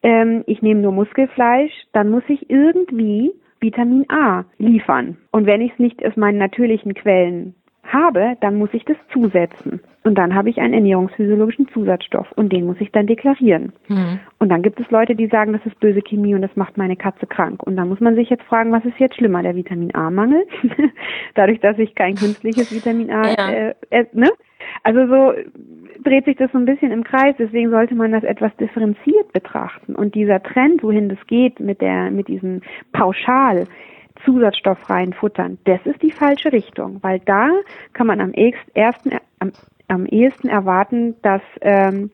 Ähm, ich nehme nur Muskelfleisch, dann muss ich irgendwie Vitamin A liefern. Und wenn ich es nicht aus meinen natürlichen Quellen habe, dann muss ich das zusetzen. Und dann habe ich einen ernährungsphysiologischen Zusatzstoff und den muss ich dann deklarieren. Mhm. Und dann gibt es Leute, die sagen, das ist böse Chemie und das macht meine Katze krank. Und dann muss man sich jetzt fragen, was ist jetzt schlimmer, der Vitamin A-Mangel? Dadurch, dass ich kein künstliches Vitamin A, ja. äh, äh, ne? Also so dreht sich das so ein bisschen im Kreis, deswegen sollte man das etwas differenziert betrachten. Und dieser Trend, wohin das geht mit der, mit diesen pauschal zusatzstofffreien Futtern, das ist die falsche Richtung, weil da kann man am ersten, am, am ehesten erwarten, dass ähm,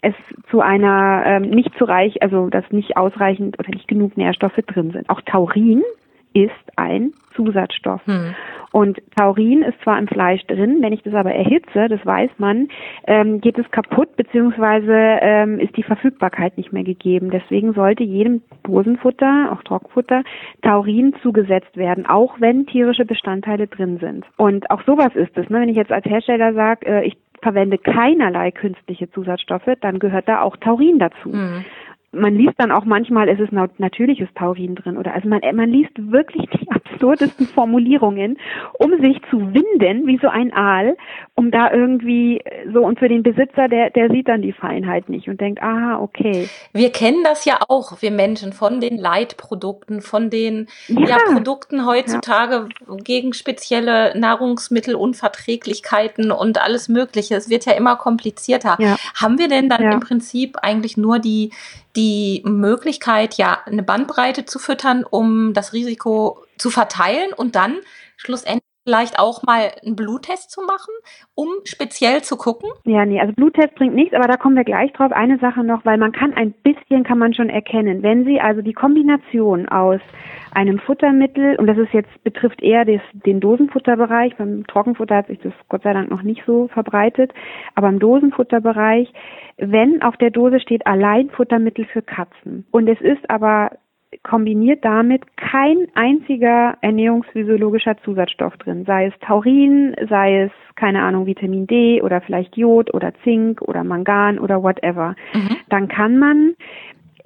es zu einer ähm, nicht zu reich, also dass nicht ausreichend oder nicht genug Nährstoffe drin sind. Auch Taurin ist ein Zusatzstoff. Hm. Und Taurin ist zwar im Fleisch drin, wenn ich das aber erhitze, das weiß man, ähm, geht es kaputt, beziehungsweise ähm, ist die Verfügbarkeit nicht mehr gegeben. Deswegen sollte jedem Dosenfutter, auch Trockfutter, Taurin zugesetzt werden, auch wenn tierische Bestandteile drin sind. Und auch sowas ist es. Ne? Wenn ich jetzt als Hersteller sage, äh, ich verwende keinerlei künstliche Zusatzstoffe, dann gehört da auch Taurin dazu. Mhm man liest dann auch manchmal, es ist natürliches Taurin drin oder also man, man liest wirklich die absurdesten Formulierungen, um sich zu winden wie so ein Aal, um da irgendwie so und für den Besitzer, der, der sieht dann die Feinheit nicht und denkt, aha, okay. Wir kennen das ja auch, wir Menschen, von den Leitprodukten, von den ja. ja Produkten heutzutage ja. gegen spezielle Nahrungsmittelunverträglichkeiten und alles Mögliche. Es wird ja immer komplizierter. Ja. Haben wir denn dann im Prinzip eigentlich nur die die Möglichkeit, ja, eine Bandbreite zu füttern, um das Risiko zu verteilen und dann schlussendlich vielleicht auch mal einen Bluttest zu machen, um speziell zu gucken? Ja, nee, also Bluttest bringt nichts, aber da kommen wir gleich drauf. Eine Sache noch, weil man kann ein bisschen, kann man schon erkennen, wenn Sie also die Kombination aus einem Futtermittel, und das ist jetzt, betrifft eher des, den Dosenfutterbereich, beim Trockenfutter hat sich das Gott sei Dank noch nicht so verbreitet, aber im Dosenfutterbereich, wenn auf der Dose steht allein Futtermittel für Katzen und es ist aber kombiniert damit kein einziger ernährungsphysiologischer Zusatzstoff drin, sei es Taurin, sei es, keine Ahnung, Vitamin D oder vielleicht Jod oder Zink oder Mangan oder whatever, mhm. dann kann man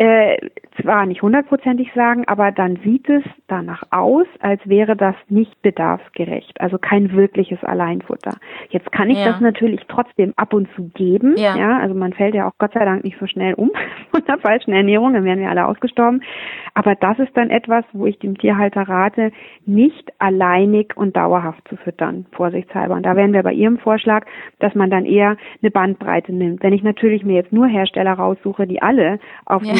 äh, zwar nicht hundertprozentig sagen, aber dann sieht es danach aus, als wäre das nicht bedarfsgerecht, also kein wirkliches Alleinfutter. Jetzt kann ich ja. das natürlich trotzdem ab und zu geben, ja. ja, also man fällt ja auch Gott sei Dank nicht so schnell um von der falschen Ernährung, dann wären wir alle ausgestorben. Aber das ist dann etwas, wo ich dem Tierhalter rate, nicht alleinig und dauerhaft zu füttern, vorsichtshalber. Und da wären wir bei Ihrem Vorschlag, dass man dann eher eine Bandbreite nimmt. Wenn ich natürlich mir jetzt nur Hersteller raussuche, die alle auf ja.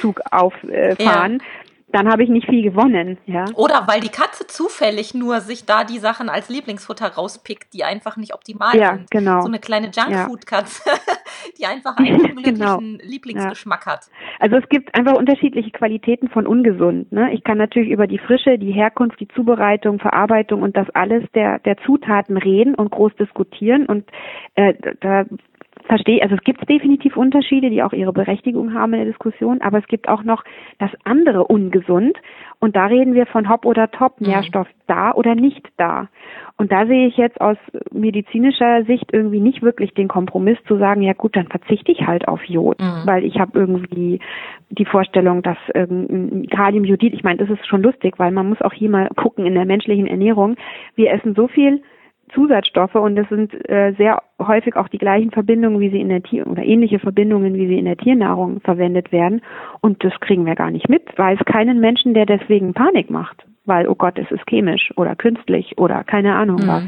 Zug auffahren, ja dann habe ich nicht viel gewonnen, ja. Oder weil die Katze zufällig nur sich da die Sachen als Lieblingsfutter rauspickt, die einfach nicht optimal ja, sind. Genau. So eine kleine Junkfood-Katze, die einfach einen unglücklichen genau. Lieblingsgeschmack ja. hat. Also es gibt einfach unterschiedliche Qualitäten von ungesund. Ne? Ich kann natürlich über die Frische, die Herkunft, die Zubereitung, Verarbeitung und das alles der, der Zutaten reden und groß diskutieren. Und äh, da verstehe, also es gibt definitiv Unterschiede, die auch ihre Berechtigung haben in der Diskussion, aber es gibt auch noch das andere ungesund und da reden wir von Hop oder Top, mhm. Nährstoff mhm. da oder nicht da. Und da sehe ich jetzt aus medizinischer Sicht irgendwie nicht wirklich den Kompromiss zu sagen, ja gut, dann verzichte ich halt auf Jod, mhm. weil ich habe irgendwie die Vorstellung, dass ähm, Kaliumjodid, ich meine, das ist schon lustig, weil man muss auch hier mal gucken in der menschlichen Ernährung, wir essen so viel Zusatzstoffe und das sind äh, sehr häufig auch die gleichen Verbindungen, wie sie in der Tier oder ähnliche Verbindungen, wie sie in der Tiernahrung verwendet werden. Und das kriegen wir gar nicht mit, weil es keinen Menschen, der deswegen Panik macht, weil, oh Gott, es ist chemisch oder künstlich oder keine Ahnung mhm. was.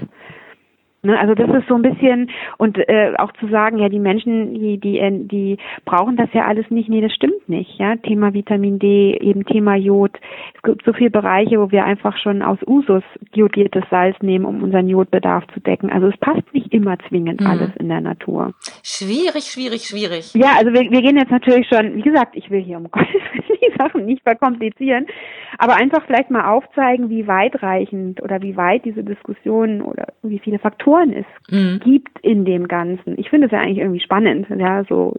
Ne, also das ist so ein bisschen und äh, auch zu sagen, ja, die Menschen, die, die, äh, die brauchen das ja alles nicht. Nee, das stimmt nicht. Ja, Thema Vitamin D, eben Thema Jod. Es gibt so viele Bereiche, wo wir einfach schon aus Usus jodiertes Salz nehmen, um unseren Jodbedarf zu decken. Also es passt nicht immer zwingend mhm. alles in der Natur. Schwierig, schwierig, schwierig. Ja, also wir, wir gehen jetzt natürlich schon, wie gesagt, ich will hier um Gottes die Sachen nicht verkomplizieren, aber einfach vielleicht mal aufzeigen, wie weitreichend oder wie weit diese Diskussion oder wie viele Faktoren es mhm. gibt in dem Ganzen. Ich finde es ja eigentlich irgendwie spannend, ja, so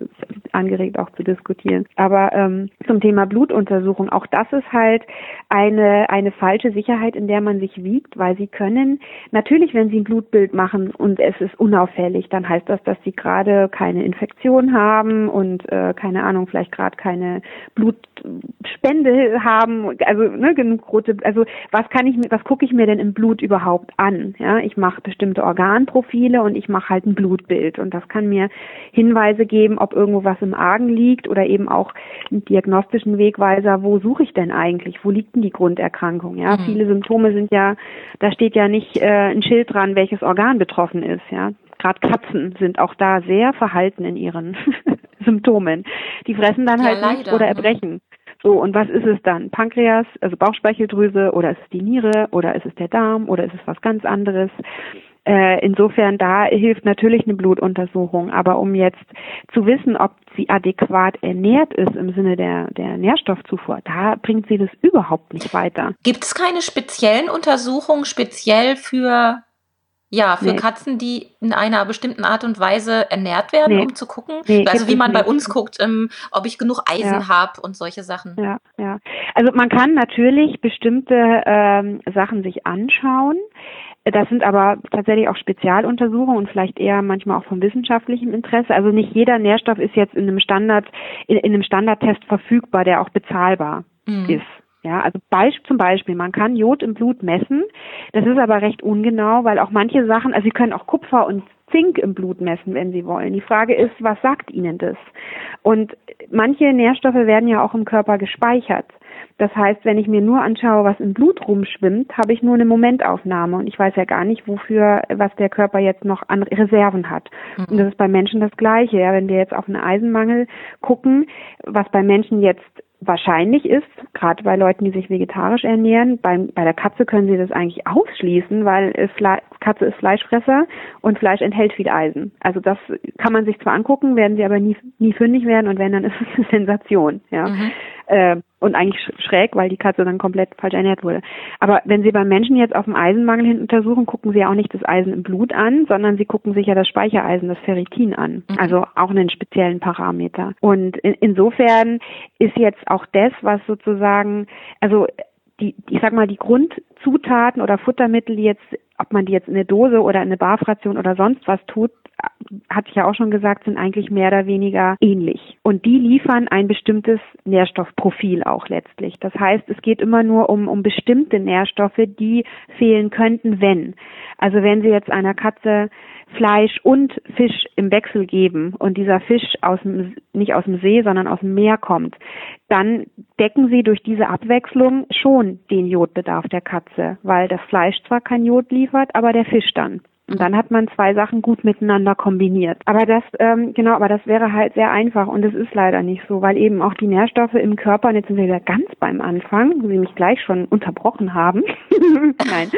angeregt auch zu diskutieren. Aber ähm, zum Thema Blutuntersuchung, auch das ist halt eine, eine falsche Sicherheit, in der man sich wiegt, weil sie können, natürlich, wenn sie ein Blutbild machen und es ist unauffällig, dann heißt das, dass sie gerade keine Infektion haben und äh, keine Ahnung, vielleicht gerade keine Blutspende haben, also ne, genug rote, also was kann ich, was gucke ich mir denn im Blut überhaupt an? Ja, ich mache bestimmte Organprofile und ich mache halt ein Blutbild. Und das kann mir Hinweise geben, ob irgendwo was im Argen liegt oder eben auch einen diagnostischen Wegweiser, wo suche ich denn eigentlich? Wo liegt denn die Grunderkrankung? Ja, mhm. viele Symptome sind ja, da steht ja nicht äh, ein Schild dran, welches Organ betroffen ist. Ja, gerade Katzen sind auch da sehr verhalten in ihren Symptomen. Die fressen dann ja, halt leider, nicht oder ne? So, und was ist es dann? Pankreas, also Bauchspeicheldrüse oder ist es die Niere oder ist es der Darm oder ist es was ganz anderes? Äh, insofern da hilft natürlich eine Blutuntersuchung, aber um jetzt zu wissen, ob sie adäquat ernährt ist im Sinne der, der Nährstoffzufuhr, da bringt sie das überhaupt nicht weiter. Gibt es keine speziellen Untersuchungen speziell für ja, für nee. Katzen, die in einer bestimmten Art und Weise ernährt werden, nee. um zu gucken. Nee, also wie man bei uns guckt, ähm, ob ich genug Eisen ja. habe und solche Sachen. Ja, ja. Also man kann natürlich bestimmte ähm, Sachen sich anschauen. Das sind aber tatsächlich auch Spezialuntersuchungen und vielleicht eher manchmal auch von wissenschaftlichem Interesse. Also nicht jeder Nährstoff ist jetzt in einem Standard, in, in einem Standardtest verfügbar, der auch bezahlbar mhm. ist. Ja, also zum Beispiel, man kann Jod im Blut messen. Das ist aber recht ungenau, weil auch manche Sachen, also Sie können auch Kupfer und Zink im Blut messen, wenn Sie wollen. Die Frage ist, was sagt Ihnen das? Und manche Nährstoffe werden ja auch im Körper gespeichert. Das heißt, wenn ich mir nur anschaue, was im Blut rumschwimmt, habe ich nur eine Momentaufnahme und ich weiß ja gar nicht, wofür, was der Körper jetzt noch an Reserven hat. Mhm. Und das ist bei Menschen das Gleiche. Ja, wenn wir jetzt auf einen Eisenmangel gucken, was bei Menschen jetzt wahrscheinlich ist, gerade bei Leuten, die sich vegetarisch ernähren, beim, bei der Katze können sie das eigentlich ausschließen, weil es, Katze ist Fleischfresser und Fleisch enthält viel Eisen. Also das kann man sich zwar angucken, werden sie aber nie, nie fündig werden und wenn, dann ist es eine Sensation. Ja. Mhm. Äh, und eigentlich schräg, weil die Katze dann komplett falsch ernährt wurde. Aber wenn Sie beim Menschen jetzt auf den Eisenmangel hin untersuchen, gucken Sie ja auch nicht das Eisen im Blut an, sondern Sie gucken sich ja das Speichereisen, das Ferritin an. Mhm. Also auch einen speziellen Parameter. Und in, insofern ist jetzt auch das, was sozusagen, also die, ich sag mal, die Grundzutaten oder Futtermittel, die jetzt, ob man die jetzt in eine Dose oder in eine Barfration oder sonst was tut, hatte ich ja auch schon gesagt, sind eigentlich mehr oder weniger ähnlich. Und die liefern ein bestimmtes Nährstoffprofil auch letztlich. Das heißt, es geht immer nur um, um bestimmte Nährstoffe, die fehlen könnten, wenn. Also wenn Sie jetzt einer Katze Fleisch und Fisch im Wechsel geben und dieser Fisch aus dem, nicht aus dem See, sondern aus dem Meer kommt, dann decken sie durch diese Abwechslung schon den Jodbedarf der Katze, weil das Fleisch zwar kein Jod liefert, aber der Fisch dann. Und dann hat man zwei Sachen gut miteinander kombiniert. Aber das, ähm, genau, aber das wäre halt sehr einfach und es ist leider nicht so, weil eben auch die Nährstoffe im Körper, und jetzt sind wir wieder ganz beim Anfang, wo sie mich gleich schon unterbrochen haben. Nein,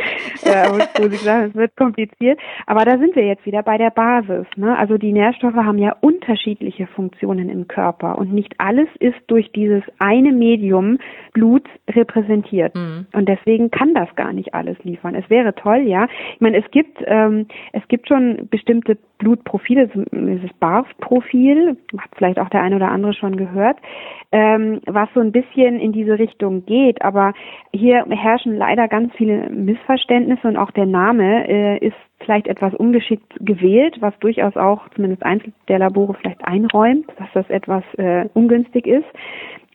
äh, wo sie sagen, es wird kompliziert. Aber da sind wir jetzt wieder bei der Basis. Ne? Also die Nährstoffe haben ja unterschiedliche Funktionen im Körper und nicht alles ist durch dieses eine Medium Blut repräsentiert. Mhm. Und deswegen kann das gar nicht alles liefern. Es wäre toll, ja. Ich meine, es gibt ähm, es gibt schon bestimmte Blutprofile, dieses BARF-Profil, hat vielleicht auch der eine oder andere schon gehört, ähm, was so ein bisschen in diese Richtung geht. Aber hier herrschen leider ganz viele Missverständnisse und auch der Name äh, ist vielleicht etwas ungeschickt gewählt, was durchaus auch zumindest eins der Labore vielleicht einräumt, dass das etwas äh, ungünstig ist.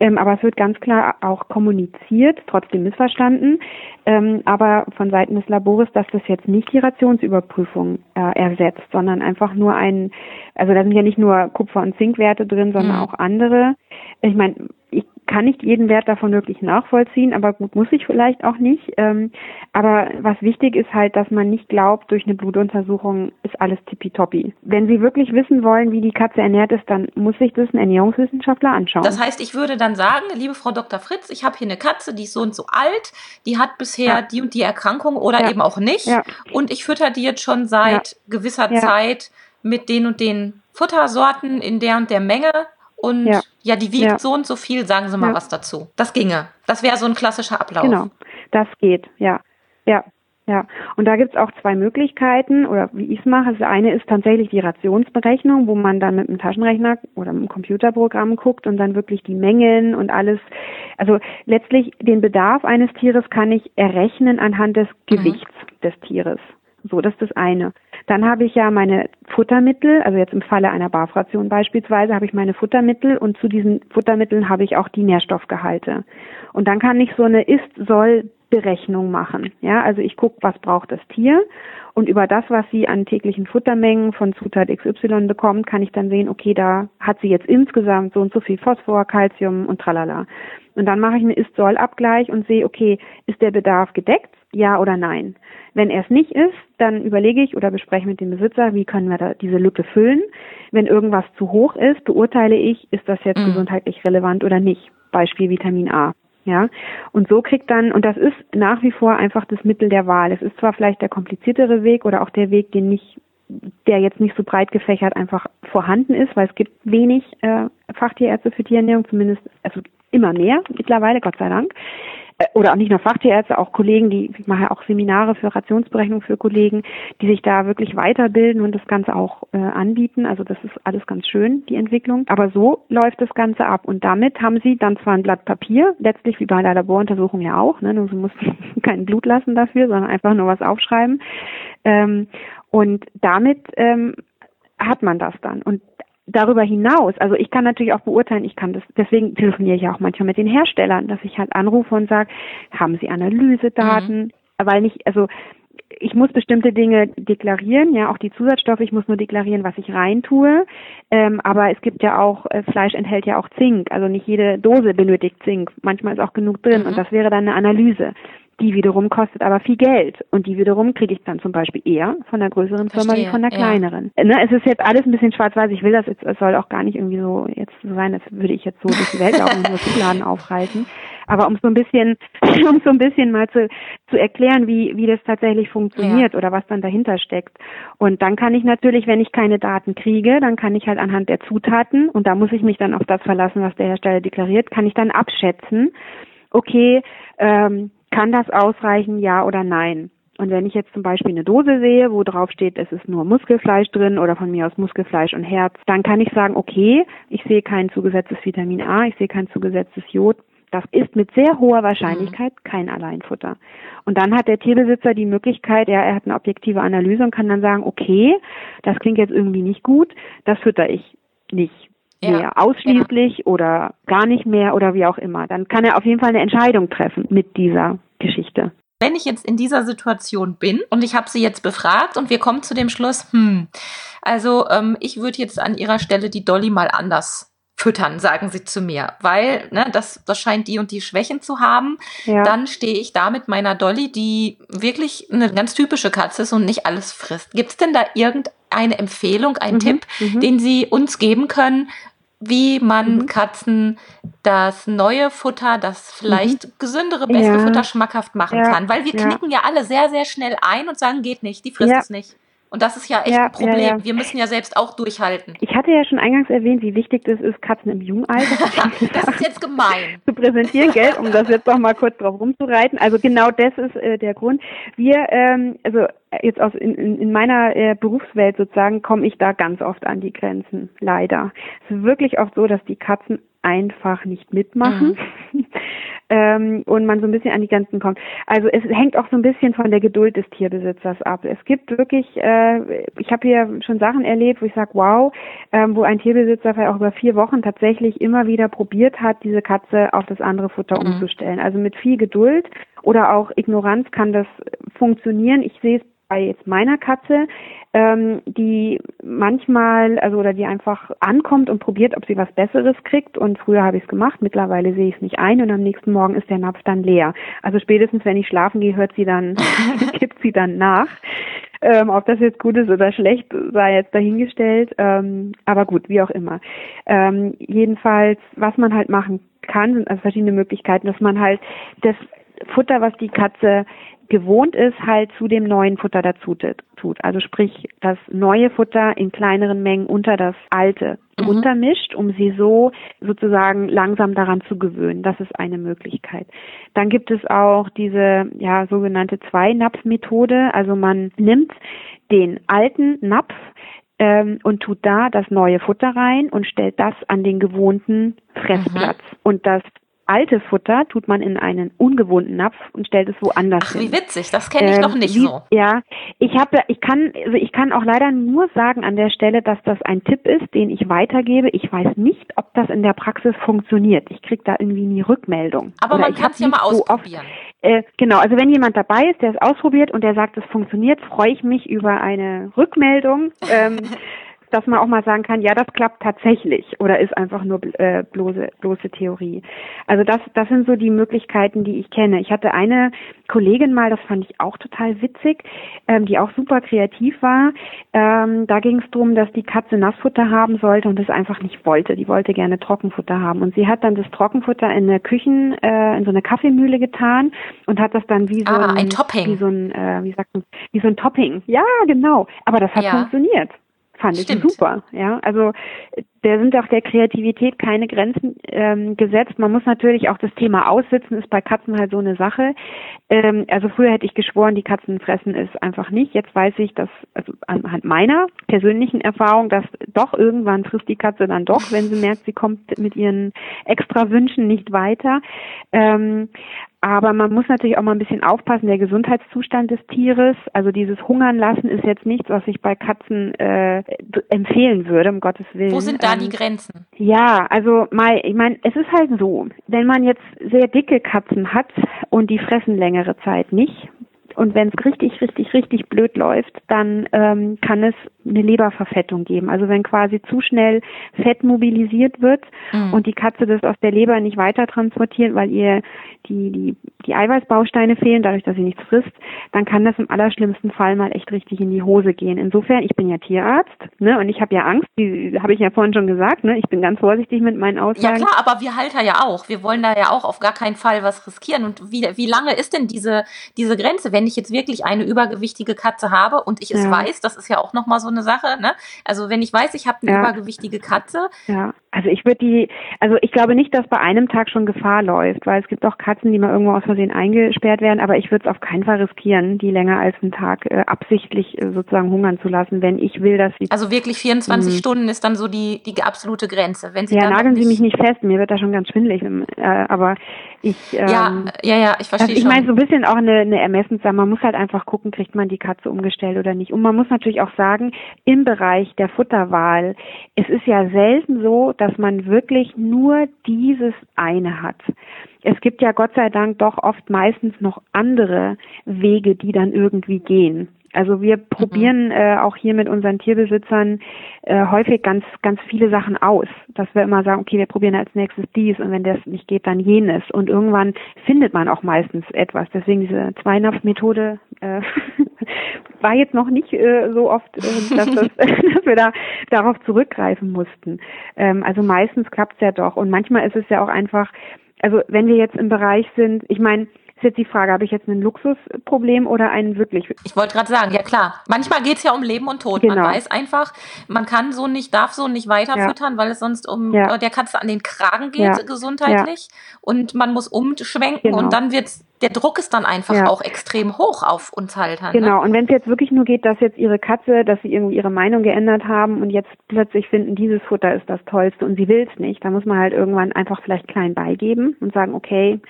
Ähm, aber es wird ganz klar auch kommuniziert, trotzdem missverstanden, ähm, aber von Seiten des Labores, dass das jetzt nicht die Rationsüberprüfung äh, ersetzt, sondern einfach nur ein, also da sind ja nicht nur Kupfer- und Zinkwerte drin, sondern mhm. auch andere. Ich meine, ich kann nicht jeden Wert davon wirklich nachvollziehen, aber gut, muss ich vielleicht auch nicht. Ähm, aber was wichtig ist halt, dass man nicht glaubt, durch eine Blutuntersuchung ist alles tippitoppi. Wenn Sie wirklich wissen wollen, wie die Katze ernährt ist, dann muss sich das ein Ernährungswissenschaftler anschauen. Das heißt, ich würde dann sagen, liebe Frau Dr. Fritz, ich habe hier eine Katze, die ist so und so alt, die hat bisher ja. die und die Erkrankung oder ja. eben auch nicht. Ja. Und ich fütter die jetzt schon seit gewisser Zeit mit den und den Futtersorten in der und der Menge und ja, ja die wiegt ja. so und so viel, sagen Sie mal ja. was dazu. Das ginge. Das wäre so ein klassischer Ablauf. Genau, das geht, ja. Ja, ja, und da gibt's auch zwei Möglichkeiten oder wie ich es mache. Das eine ist tatsächlich die Rationsberechnung, wo man dann mit einem Taschenrechner oder einem Computerprogramm guckt und dann wirklich die Mengen und alles. Also letztlich den Bedarf eines Tieres kann ich errechnen anhand des mhm. Gewichts mhm. des Tieres. So, das ist das eine. Dann habe ich ja meine Futtermittel, also jetzt im Falle einer Barfration beispielsweise habe ich meine Futtermittel und zu diesen Futtermitteln habe ich auch die Nährstoffgehalte. Und dann kann ich so eine Ist-Soll-Berechnung machen. Ja, also ich gucke, was braucht das Tier und über das, was sie an täglichen Futtermengen von Zutat XY bekommt, kann ich dann sehen, okay, da hat sie jetzt insgesamt so und so viel Phosphor, Calcium und tralala. Und dann mache ich einen Ist-Soll-Abgleich und sehe, okay, ist der Bedarf gedeckt? Ja oder nein? Wenn er es nicht ist, dann überlege ich oder bespreche mit dem Besitzer, wie können wir da diese Lücke füllen. Wenn irgendwas zu hoch ist, beurteile ich, ist das jetzt mhm. gesundheitlich relevant oder nicht. Beispiel Vitamin A. Ja, und so kriegt dann, und das ist nach wie vor einfach das Mittel der Wahl. Es ist zwar vielleicht der kompliziertere Weg oder auch der Weg, den nicht, der jetzt nicht so breit gefächert einfach vorhanden ist, weil es gibt wenig äh, Fachtierärzte für Tierernährung, zumindest, also immer mehr mittlerweile, Gott sei Dank. Äh, oder auch nicht nur Fachtierärzte, auch Kollegen, die ich mache ja auch Seminare für Rationsberechnung für Kollegen, die sich da wirklich weiterbilden und das Ganze auch äh, anbieten. Also das ist alles ganz schön, die Entwicklung. Aber so läuft das Ganze ab. Und damit haben sie dann zwar ein Blatt Papier, letztlich wie bei der Laboruntersuchung ja auch, ne? Nur sie mussten kein Blut lassen dafür, sondern einfach nur was aufschreiben. Ähm, und damit ähm, hat man das dann. Und darüber hinaus, also ich kann natürlich auch beurteilen, ich kann das, deswegen telefoniere ich auch manchmal mit den Herstellern, dass ich halt anrufe und sage, haben Sie Analysedaten? Mhm. Weil nicht, also ich muss bestimmte Dinge deklarieren, ja, auch die Zusatzstoffe, ich muss nur deklarieren, was ich reintue. Ähm, aber es gibt ja auch, äh, Fleisch enthält ja auch Zink, also nicht jede Dose benötigt Zink. Manchmal ist auch genug drin mhm. und das wäre dann eine Analyse. Die wiederum kostet aber viel Geld und die wiederum kriege ich dann zum Beispiel eher von der größeren Firma Verstehe, wie von der ja. kleineren. Ne, es ist jetzt alles ein bisschen schwarz-weiß. Ich will das jetzt, es soll auch gar nicht irgendwie so jetzt so sein, als würde ich jetzt so durch die Welt laufen und nur Schubladen aufhalten. Aber um so ein bisschen, um so ein bisschen mal zu, zu erklären, wie, wie das tatsächlich funktioniert oder was dann dahinter steckt. Und dann kann ich natürlich, wenn ich keine Daten kriege, dann kann ich halt anhand der Zutaten, und da muss ich mich dann auf das verlassen, was der Hersteller deklariert, kann ich dann abschätzen, okay, ähm, kann das ausreichen, ja oder nein? Und wenn ich jetzt zum Beispiel eine Dose sehe, wo drauf steht, es ist nur Muskelfleisch drin oder von mir aus Muskelfleisch und Herz, dann kann ich sagen, okay, ich sehe kein zugesetztes Vitamin A, ich sehe kein zugesetztes Jod. Das ist mit sehr hoher Wahrscheinlichkeit kein Alleinfutter. Und dann hat der Tierbesitzer die Möglichkeit, ja, er hat eine objektive Analyse und kann dann sagen, okay, das klingt jetzt irgendwie nicht gut, das fütter ich nicht Ja, mehr ausschließlich oder gar nicht mehr oder wie auch immer. Dann kann er auf jeden Fall eine Entscheidung treffen mit dieser Geschichte. Wenn ich jetzt in dieser Situation bin und ich habe sie jetzt befragt und wir kommen zu dem Schluss, hm, also ähm, ich würde jetzt an ihrer Stelle die Dolly mal anders füttern, sagen sie zu mir, weil ne, das, das scheint die und die Schwächen zu haben. Ja. Dann stehe ich da mit meiner Dolly, die wirklich eine ganz typische Katze ist und nicht alles frisst. Gibt es denn da irgendeine Empfehlung, einen Mhm, Tipp, mhm. den Sie uns geben können, wie man Mhm. Katzen das neue Futter, das vielleicht gesündere, bessere Ja. Futter schmackhaft machen Ja, kann? Weil wir ja. knicken ja alle sehr, sehr schnell ein und sagen, geht nicht, die frisst es nicht. Und das ist ja echt Ja, ein Problem. ja, ja. Wir müssen ja selbst auch durchhalten. Ich hatte ja schon eingangs erwähnt, wie wichtig das ist, Katzen im Jungalter Das ist jetzt gemein. zu präsentieren, gell, um das jetzt noch mal kurz drauf rumzureiten. Also genau das ist äh, der Grund. Wir, ähm, also äh, jetzt aus in, in in meiner äh, Berufswelt sozusagen, komme ich da ganz oft an die Grenzen, leider. Es ist wirklich oft so, dass die Katzen einfach nicht mitmachen. ähm, und man so ein bisschen an die Grenzen kommt. Also es hängt auch so ein bisschen von der Geduld des Tierbesitzers ab. Es gibt wirklich, äh, ich habe hier schon Sachen erlebt, wo ich sage, wow, ähm, wo ein Tierbesitzer vielleicht auch über vier Wochen tatsächlich immer wieder probiert hat, diese Katze auf das andere Futter Mhm. umzustellen. Also mit viel Geduld oder auch Ignoranz kann das funktionieren. Ich sehe es bei jetzt meiner Katze, ähm, die manchmal, also oder die einfach ankommt und probiert, ob sie was Besseres kriegt. Und früher habe ich es gemacht, mittlerweile sehe ich es nicht ein und am nächsten Morgen ist der Napf dann leer. Also spätestens, wenn ich schlafen gehe, hört sie dann, gibt sie dann nach. Ähm, ob das jetzt gut ist oder schlecht, sei jetzt dahingestellt. Ähm, aber gut, wie auch immer. Ähm, jedenfalls, was man halt machen kann, sind also verschiedene Möglichkeiten, dass man halt das Futter, was die Katze gewohnt ist, halt zu dem neuen Futter dazu tut. Also sprich, das neue Futter in kleineren Mengen unter das alte Mhm. untermischt, um sie so sozusagen langsam daran zu gewöhnen. Das ist eine Möglichkeit. Dann gibt es auch diese ja sogenannte Zwei-Napf-Methode. Also man nimmt den alten Napf ähm, und tut da das neue Futter rein und stellt das an den gewohnten Fressplatz. Und das alte Futter tut man in einen ungewohnten Napf und stellt es woanders Ach, hin. wie witzig. Das kenne ich Ähm, noch nicht wie, so. Ja, ich habe, ich kann, also ich kann auch leider nur sagen an der Stelle, dass das ein Tipp ist, den ich weitergebe. Ich weiß nicht, ob das in der Praxis funktioniert. Ich kriege da irgendwie nie Rückmeldung. Aber Oder man ich kann es ja mal nicht so oft- ausprobieren. äh, genau, also wenn jemand dabei ist, der es ausprobiert und der sagt, es funktioniert, freue ich mich über eine Rückmeldung. Ähm, dass man auch mal sagen kann, ja, das klappt tatsächlich oder ist einfach nur äh, bloße, bloße Theorie. Also das, das sind so die Möglichkeiten, die ich kenne. Ich hatte eine Kollegin mal, das fand ich auch total witzig, ähm, die auch super kreativ war. Ähm, da ging es darum, dass die Katze Nassfutter haben sollte und es einfach nicht wollte. Die wollte gerne Trockenfutter haben. Und sie hat dann das Trockenfutter in eine Küchen, äh, in so eine Kaffeemühle getan und hat das dann wie so Ah, ein Topping. wie so ein, äh, wie sagt man, wie so ein Topping. Ja, genau. Aber das hat Ja. funktioniert fand ich Stimmt. super. Ja, also da sind auch der Kreativität keine Grenzen ähm, gesetzt. Man muss natürlich auch das Thema aussitzen, ist bei Katzen halt so eine Sache. Ähm, also früher hätte ich geschworen, die Katzen fressen es einfach nicht. Jetzt weiß ich, dass also anhand meiner persönlichen Erfahrung, dass doch irgendwann frisst die Katze dann doch, wenn sie merkt, sie kommt mit ihren extra Wünschen nicht weiter. Ähm, aber man muss natürlich auch mal ein bisschen aufpassen, der Gesundheitszustand des Tieres. Also dieses Hungern lassen ist jetzt nichts, was ich bei Katzen äh, empfehlen würde, um Gottes Willen. Wo sind da die Grenzen? ja, also mal, ich meine, es ist halt so, wenn man jetzt sehr dicke Katzen hat und die fressen längere Zeit nicht, und wenn es richtig, richtig, richtig blöd läuft, dann ähm, kann es eine Leberverfettung geben. Also wenn quasi zu schnell Fett mobilisiert wird mhm. und die Katze das aus der Leber nicht weiter transportiert, weil ihr die, die, die Eiweißbausteine fehlen, dadurch, dass sie nichts frisst, dann kann das im allerschlimmsten Fall mal echt richtig in die Hose gehen. Insofern, ich bin ja Tierarzt, ne, und ich habe ja Angst, die habe ich ja vorhin schon gesagt, ne, ich bin ganz vorsichtig mit meinen Aussagen. Ja klar, aber wir Halter ja auch. Wir wollen da ja auch auf gar keinen Fall was riskieren. Und wie, wie lange ist denn diese, diese Grenze, wenn ich jetzt wirklich eine übergewichtige Katze habe und ich es ja. weiß, das ist ja auch nochmal so eine Sache, ne? Also wenn ich weiß, ich habe eine ja. übergewichtige Katze. Ja, also ich würde die, also ich glaube nicht, dass bei einem Tag schon Gefahr läuft, weil es gibt auch Katzen, die mal irgendwo aus Versehen eingesperrt werden, aber ich würde es auf keinen Fall riskieren, die länger als einen Tag äh, absichtlich äh, sozusagen hungern zu lassen, wenn ich will, dass sie. Also wirklich 24 mh. Stunden ist dann so die, die absolute Grenze. Wenn sie ja, nageln Sie mich nicht fest, mir wird da schon ganz schwindelig, äh, aber ich. Ähm, ja, ja, ja, ich verstehe. Also ich meine so ein bisschen auch eine, eine Ermessenssache. Man muss halt einfach gucken, kriegt man die Katze umgestellt oder nicht. Und man muss natürlich auch sagen, im Bereich der Futterwahl, es ist ja selten so, dass man wirklich nur dieses eine hat. Es gibt ja Gott sei Dank doch oft meistens noch andere Wege, die dann irgendwie gehen. Also wir mhm. probieren äh, auch hier mit unseren Tierbesitzern äh, häufig ganz, ganz viele Sachen aus, dass wir immer sagen, okay, wir probieren als nächstes dies und wenn das nicht geht, dann jenes. Und irgendwann findet man auch meistens etwas. Deswegen diese Zweinapf-Methode äh, war jetzt noch nicht äh, so oft, äh, dass, das, dass wir da darauf zurückgreifen mussten. Ähm, also meistens klappt es ja doch. Und manchmal ist es ja auch einfach, also wenn wir jetzt im Bereich sind, ich meine, ist jetzt die Frage, habe ich jetzt ein Luxusproblem oder ein wirklich? Ich wollte gerade sagen, ja klar. Manchmal geht es ja um Leben und Tod. Genau. Man weiß einfach, man kann so nicht, darf so nicht weiterfüttern, ja. weil es sonst um ja. Der Katze an den Kragen geht, ja. gesundheitlich. Und man muss umschwenken genau. und dann wird's der Druck ist dann einfach ja. auch extrem hoch auf uns Haltern. Ne? Genau, und wenn es jetzt wirklich nur geht, dass jetzt ihre Katze, dass sie irgendwie ihre Meinung geändert haben und jetzt plötzlich finden, dieses Futter ist das Tollste und sie will es nicht, dann muss man halt irgendwann einfach vielleicht klein beigeben und sagen, okay,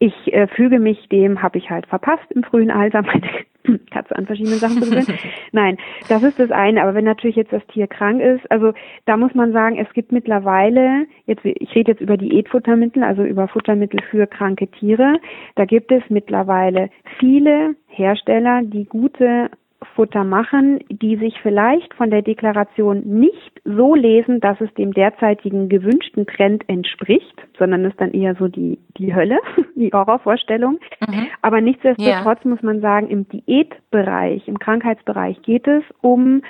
ich äh, füge mich dem, habe ich halt verpasst im frühen Alter, meine Katze an verschiedenen Sachen zu gewöhnen. Nein, das ist das eine. Aber wenn natürlich jetzt das Tier krank ist, also da muss man sagen, es gibt mittlerweile, jetzt, ich rede jetzt über Diätfuttermittel, also über Futtermittel für kranke Tiere, da gibt es mittlerweile viele Hersteller, die gute Futter machen, die sich vielleicht von der Deklaration nicht so lesen, dass es dem derzeitigen gewünschten Trend entspricht, sondern ist dann eher so die, die Hölle, die Horrorvorstellung. Mhm. Aber nichtsdestotrotz ja. muss man sagen, im Diätbereich, im Krankheitsbereich geht es um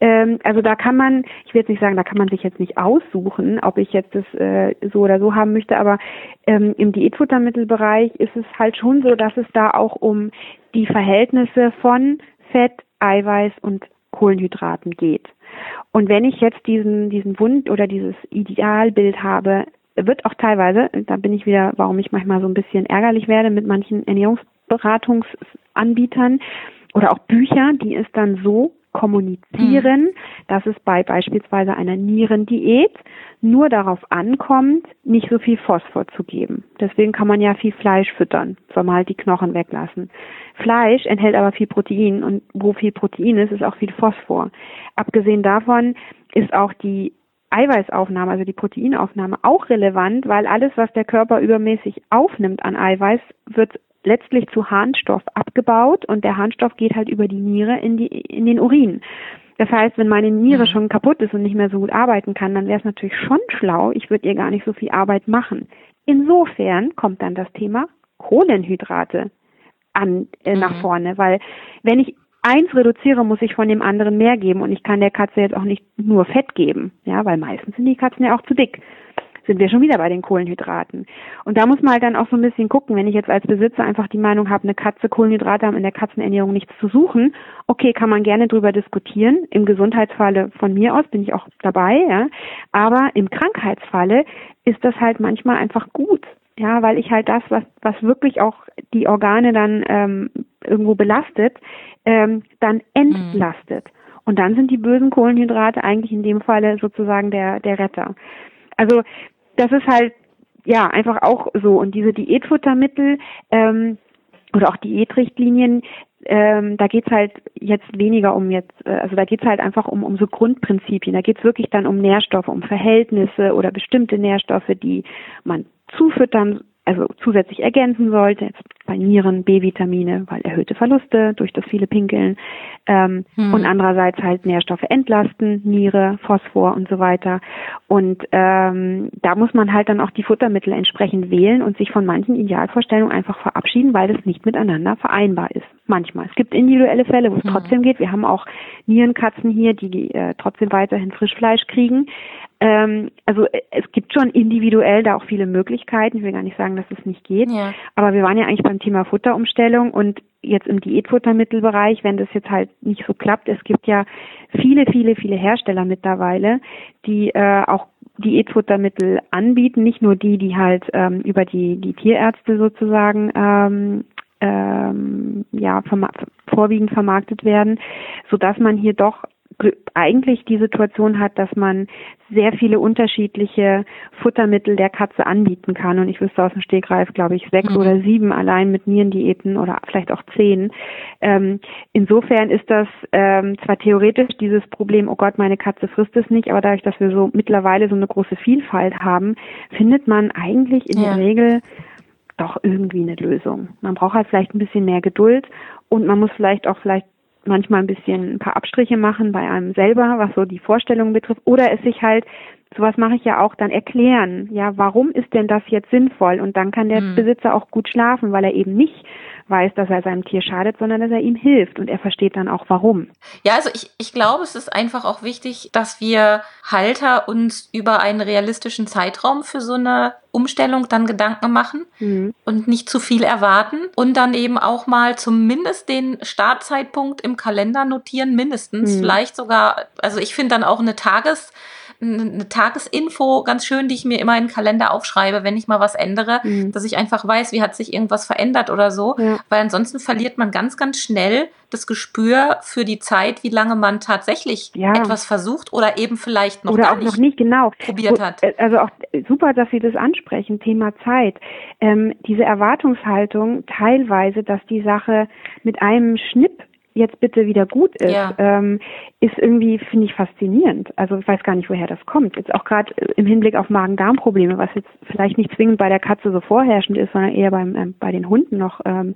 ähm, also da kann man, ich will jetzt nicht sagen, da kann man sich jetzt nicht aussuchen, ob ich jetzt das äh, so oder so haben möchte, aber ähm, im Diätfuttermittelbereich ist es halt schon so, dass es da auch um die Verhältnisse von Fett, Eiweiß und Kohlenhydraten geht. Und wenn ich jetzt diesen, diesen Wund oder dieses Idealbild habe, wird auch teilweise, da bin ich wieder, warum ich manchmal so ein bisschen ärgerlich werde mit manchen Ernährungsberatungsanbietern oder auch Bücher, die es dann so kommunizieren, mhm. dass es bei beispielsweise einer Nierendiät nur darauf ankommt, nicht so viel Phosphor zu geben. Deswegen kann man ja viel Fleisch füttern, soll man halt die Knochen weglassen. Fleisch enthält aber viel Protein und wo viel Protein ist, ist auch viel Phosphor. Abgesehen davon ist auch die Eiweißaufnahme, also die Proteinaufnahme auch relevant, weil alles, was der Körper übermäßig aufnimmt an Eiweiß, wird letztlich zu Harnstoff abgebaut und der Harnstoff geht halt über die Niere in, die, in den Urin. Das heißt, wenn meine Niere mhm. schon kaputt ist und nicht mehr so gut arbeiten kann, dann wäre es natürlich schon schlau, ich würde ihr gar nicht so viel Arbeit machen. Insofern kommt dann das Thema Kohlenhydrate an äh, mhm. nach vorne, weil wenn ich eins reduziere, muss ich von dem anderen mehr geben und ich kann der Katze jetzt auch nicht nur Fett geben, ja, weil meistens sind die Katzen ja auch zu dick sind wir schon wieder bei den Kohlenhydraten. Und da muss man halt dann auch so ein bisschen gucken, wenn ich jetzt als Besitzer einfach die Meinung habe, eine Katze Kohlenhydrate haben in der Katzenernährung nichts zu suchen, okay, kann man gerne drüber diskutieren. Im Gesundheitsfalle von mir aus bin ich auch dabei, ja. Aber im Krankheitsfalle ist das halt manchmal einfach gut. Ja, weil ich halt das, was, was wirklich auch die Organe dann ähm, irgendwo belastet, ähm, dann entlastet. Mhm. Und dann sind die bösen Kohlenhydrate eigentlich in dem Falle sozusagen der, der Retter. Also das ist halt ja einfach auch so. Und diese Diätfuttermittel ähm, oder auch Diätrichtlinien, ähm, da geht's halt jetzt weniger um jetzt, äh, also da geht's halt einfach um, um so Grundprinzipien. Da geht's wirklich dann um Nährstoffe, um Verhältnisse oder bestimmte Nährstoffe, die man zufüttern also zusätzlich ergänzen sollte. Jetzt bei Nieren B-Vitamine, weil erhöhte Verluste durch das viele Pinkeln ähm, hm. und andererseits halt Nährstoffe entlasten, Niere, Phosphor und so weiter. Und ähm, da muss man halt dann auch die Futtermittel entsprechend wählen und sich von manchen Idealvorstellungen einfach verabschieden, weil das nicht miteinander vereinbar ist. Manchmal. Es gibt individuelle Fälle, wo es hm. trotzdem geht. Wir haben auch Nierenkatzen hier, die äh, trotzdem weiterhin Frischfleisch kriegen. Ähm, also äh, es gibt schon individuell da auch viele Möglichkeiten. Ich will gar nicht sagen, dass es nicht geht. Ja. Aber wir waren ja eigentlich beim Thema Futterumstellung und jetzt im Diätfuttermittelbereich, wenn das jetzt halt nicht so klappt, es gibt ja viele, viele, viele Hersteller mittlerweile, die äh, auch Diätfuttermittel anbieten, nicht nur die, die halt ähm, über die, die Tierärzte sozusagen ähm, ähm, ja, verma vorwiegend vermarktet werden, so dass man hier doch eigentlich die Situation hat, dass man sehr viele unterschiedliche Futtermittel der Katze anbieten kann. Und ich wüsste aus dem Stegreif, glaube ich, sechs mhm. oder sieben allein mit Nierendiäten oder vielleicht auch zehn. Ähm, insofern ist das ähm, zwar theoretisch dieses Problem, oh Gott, meine Katze frisst es nicht, aber dadurch, dass wir so mittlerweile so eine große Vielfalt haben, findet man eigentlich in ja. der Regel doch irgendwie eine Lösung. Man braucht halt vielleicht ein bisschen mehr Geduld und man muss vielleicht auch vielleicht manchmal ein bisschen ein paar Abstriche machen bei einem selber, was so die Vorstellung betrifft, oder es sich halt, sowas mache ich ja auch, dann erklären, ja, warum ist denn das jetzt sinnvoll? Und dann kann der mhm. Besitzer auch gut schlafen, weil er eben nicht weiß, dass er seinem Tier schadet, sondern dass er ihm hilft und er versteht dann auch warum. Ja, also ich, ich glaube, es ist einfach auch wichtig, dass wir Halter uns über einen realistischen Zeitraum für so eine Umstellung dann Gedanken machen mhm. und nicht zu viel erwarten und dann eben auch mal zumindest den Startzeitpunkt im Kalender notieren, mindestens, mhm. vielleicht sogar, also ich finde dann auch eine Tages- eine Tagesinfo ganz schön, die ich mir immer in den Kalender aufschreibe, wenn ich mal was ändere, mhm. dass ich einfach weiß, wie hat sich irgendwas verändert oder so. Ja. Weil ansonsten verliert man ganz, ganz schnell das Gespür für die Zeit, wie lange man tatsächlich ja. etwas versucht oder eben vielleicht noch oder gar auch nicht noch nicht genau probiert hat. Äh, also auch super, dass Sie das ansprechen, Thema Zeit. Ähm, diese Erwartungshaltung teilweise, dass die Sache mit einem Schnipp jetzt bitte wieder gut ist, ja. ähm, ist irgendwie, finde ich, faszinierend. Also ich weiß gar nicht, woher das kommt. Jetzt auch gerade im Hinblick auf Magen-Darm-Probleme, was jetzt vielleicht nicht zwingend bei der Katze so vorherrschend ist, sondern eher beim, ähm, bei den Hunden noch ähm,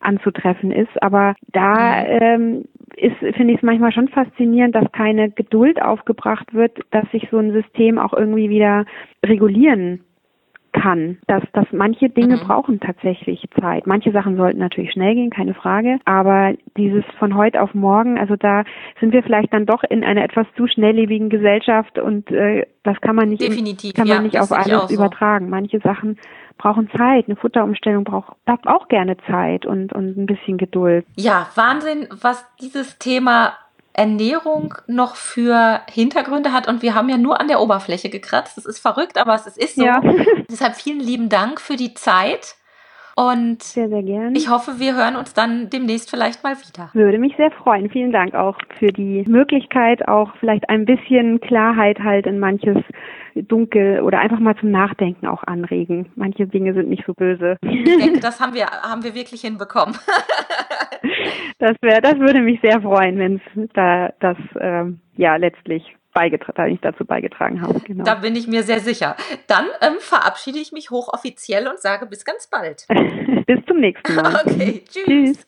anzutreffen ist. Aber da ähm, ist, finde ich es manchmal schon faszinierend, dass keine Geduld aufgebracht wird, dass sich so ein System auch irgendwie wieder regulieren kann, dass, dass manche Dinge mhm. brauchen tatsächlich Zeit. Manche Sachen sollten natürlich schnell gehen, keine Frage, aber dieses von heute auf morgen, also da sind wir vielleicht dann doch in einer etwas zu schnelllebigen Gesellschaft und äh, das kann man nicht, Definitiv, kann man ja, nicht auf alles übertragen. So. Manche Sachen brauchen Zeit. Eine Futterumstellung braucht, braucht auch gerne Zeit und, und ein bisschen Geduld. Ja, Wahnsinn, was dieses Thema Ernährung noch für Hintergründe hat. Und wir haben ja nur an der Oberfläche gekratzt. Das ist verrückt, aber es ist so. Ja. Deshalb vielen lieben Dank für die Zeit. Und sehr, sehr gerne. ich hoffe, wir hören uns dann demnächst vielleicht mal wieder. Würde mich sehr freuen. Vielen Dank auch für die Möglichkeit, auch vielleicht ein bisschen Klarheit halt in manches Dunkel oder einfach mal zum Nachdenken auch anregen. Manche Dinge sind nicht so böse. Ich denke, das haben wir, haben wir wirklich hinbekommen. das wäre, das würde mich sehr freuen, wenn es da das ähm, ja letztlich beigetragen, dazu beigetragen habe. Genau. Da bin ich mir sehr sicher. Dann ähm, verabschiede ich mich hochoffiziell und sage bis ganz bald. bis zum nächsten Mal. Okay, tschüss. tschüss.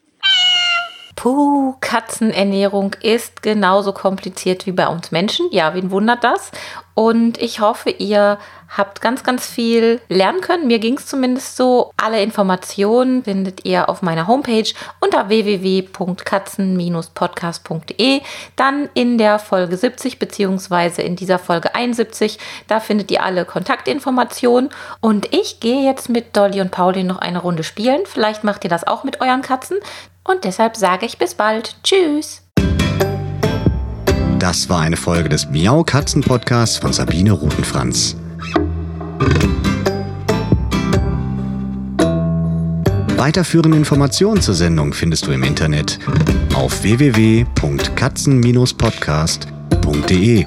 Puh, Katzenernährung ist genauso kompliziert wie bei uns Menschen. Ja, wen wundert das? Und ich hoffe, ihr habt ganz, ganz viel lernen können. Mir ging es zumindest so. Alle Informationen findet ihr auf meiner Homepage unter www.katzen-podcast.de. Dann in der Folge 70 beziehungsweise in dieser Folge 71. Da findet ihr alle Kontaktinformationen. Und ich gehe jetzt mit Dolly und Pauli noch eine Runde spielen. Vielleicht macht ihr das auch mit euren Katzen. Und deshalb sage ich bis bald. Tschüss. Das war eine Folge des Miau Katzen Podcasts von Sabine Rutenfranz. Weiterführende Informationen zur Sendung findest du im Internet auf www.katzen-podcast.de.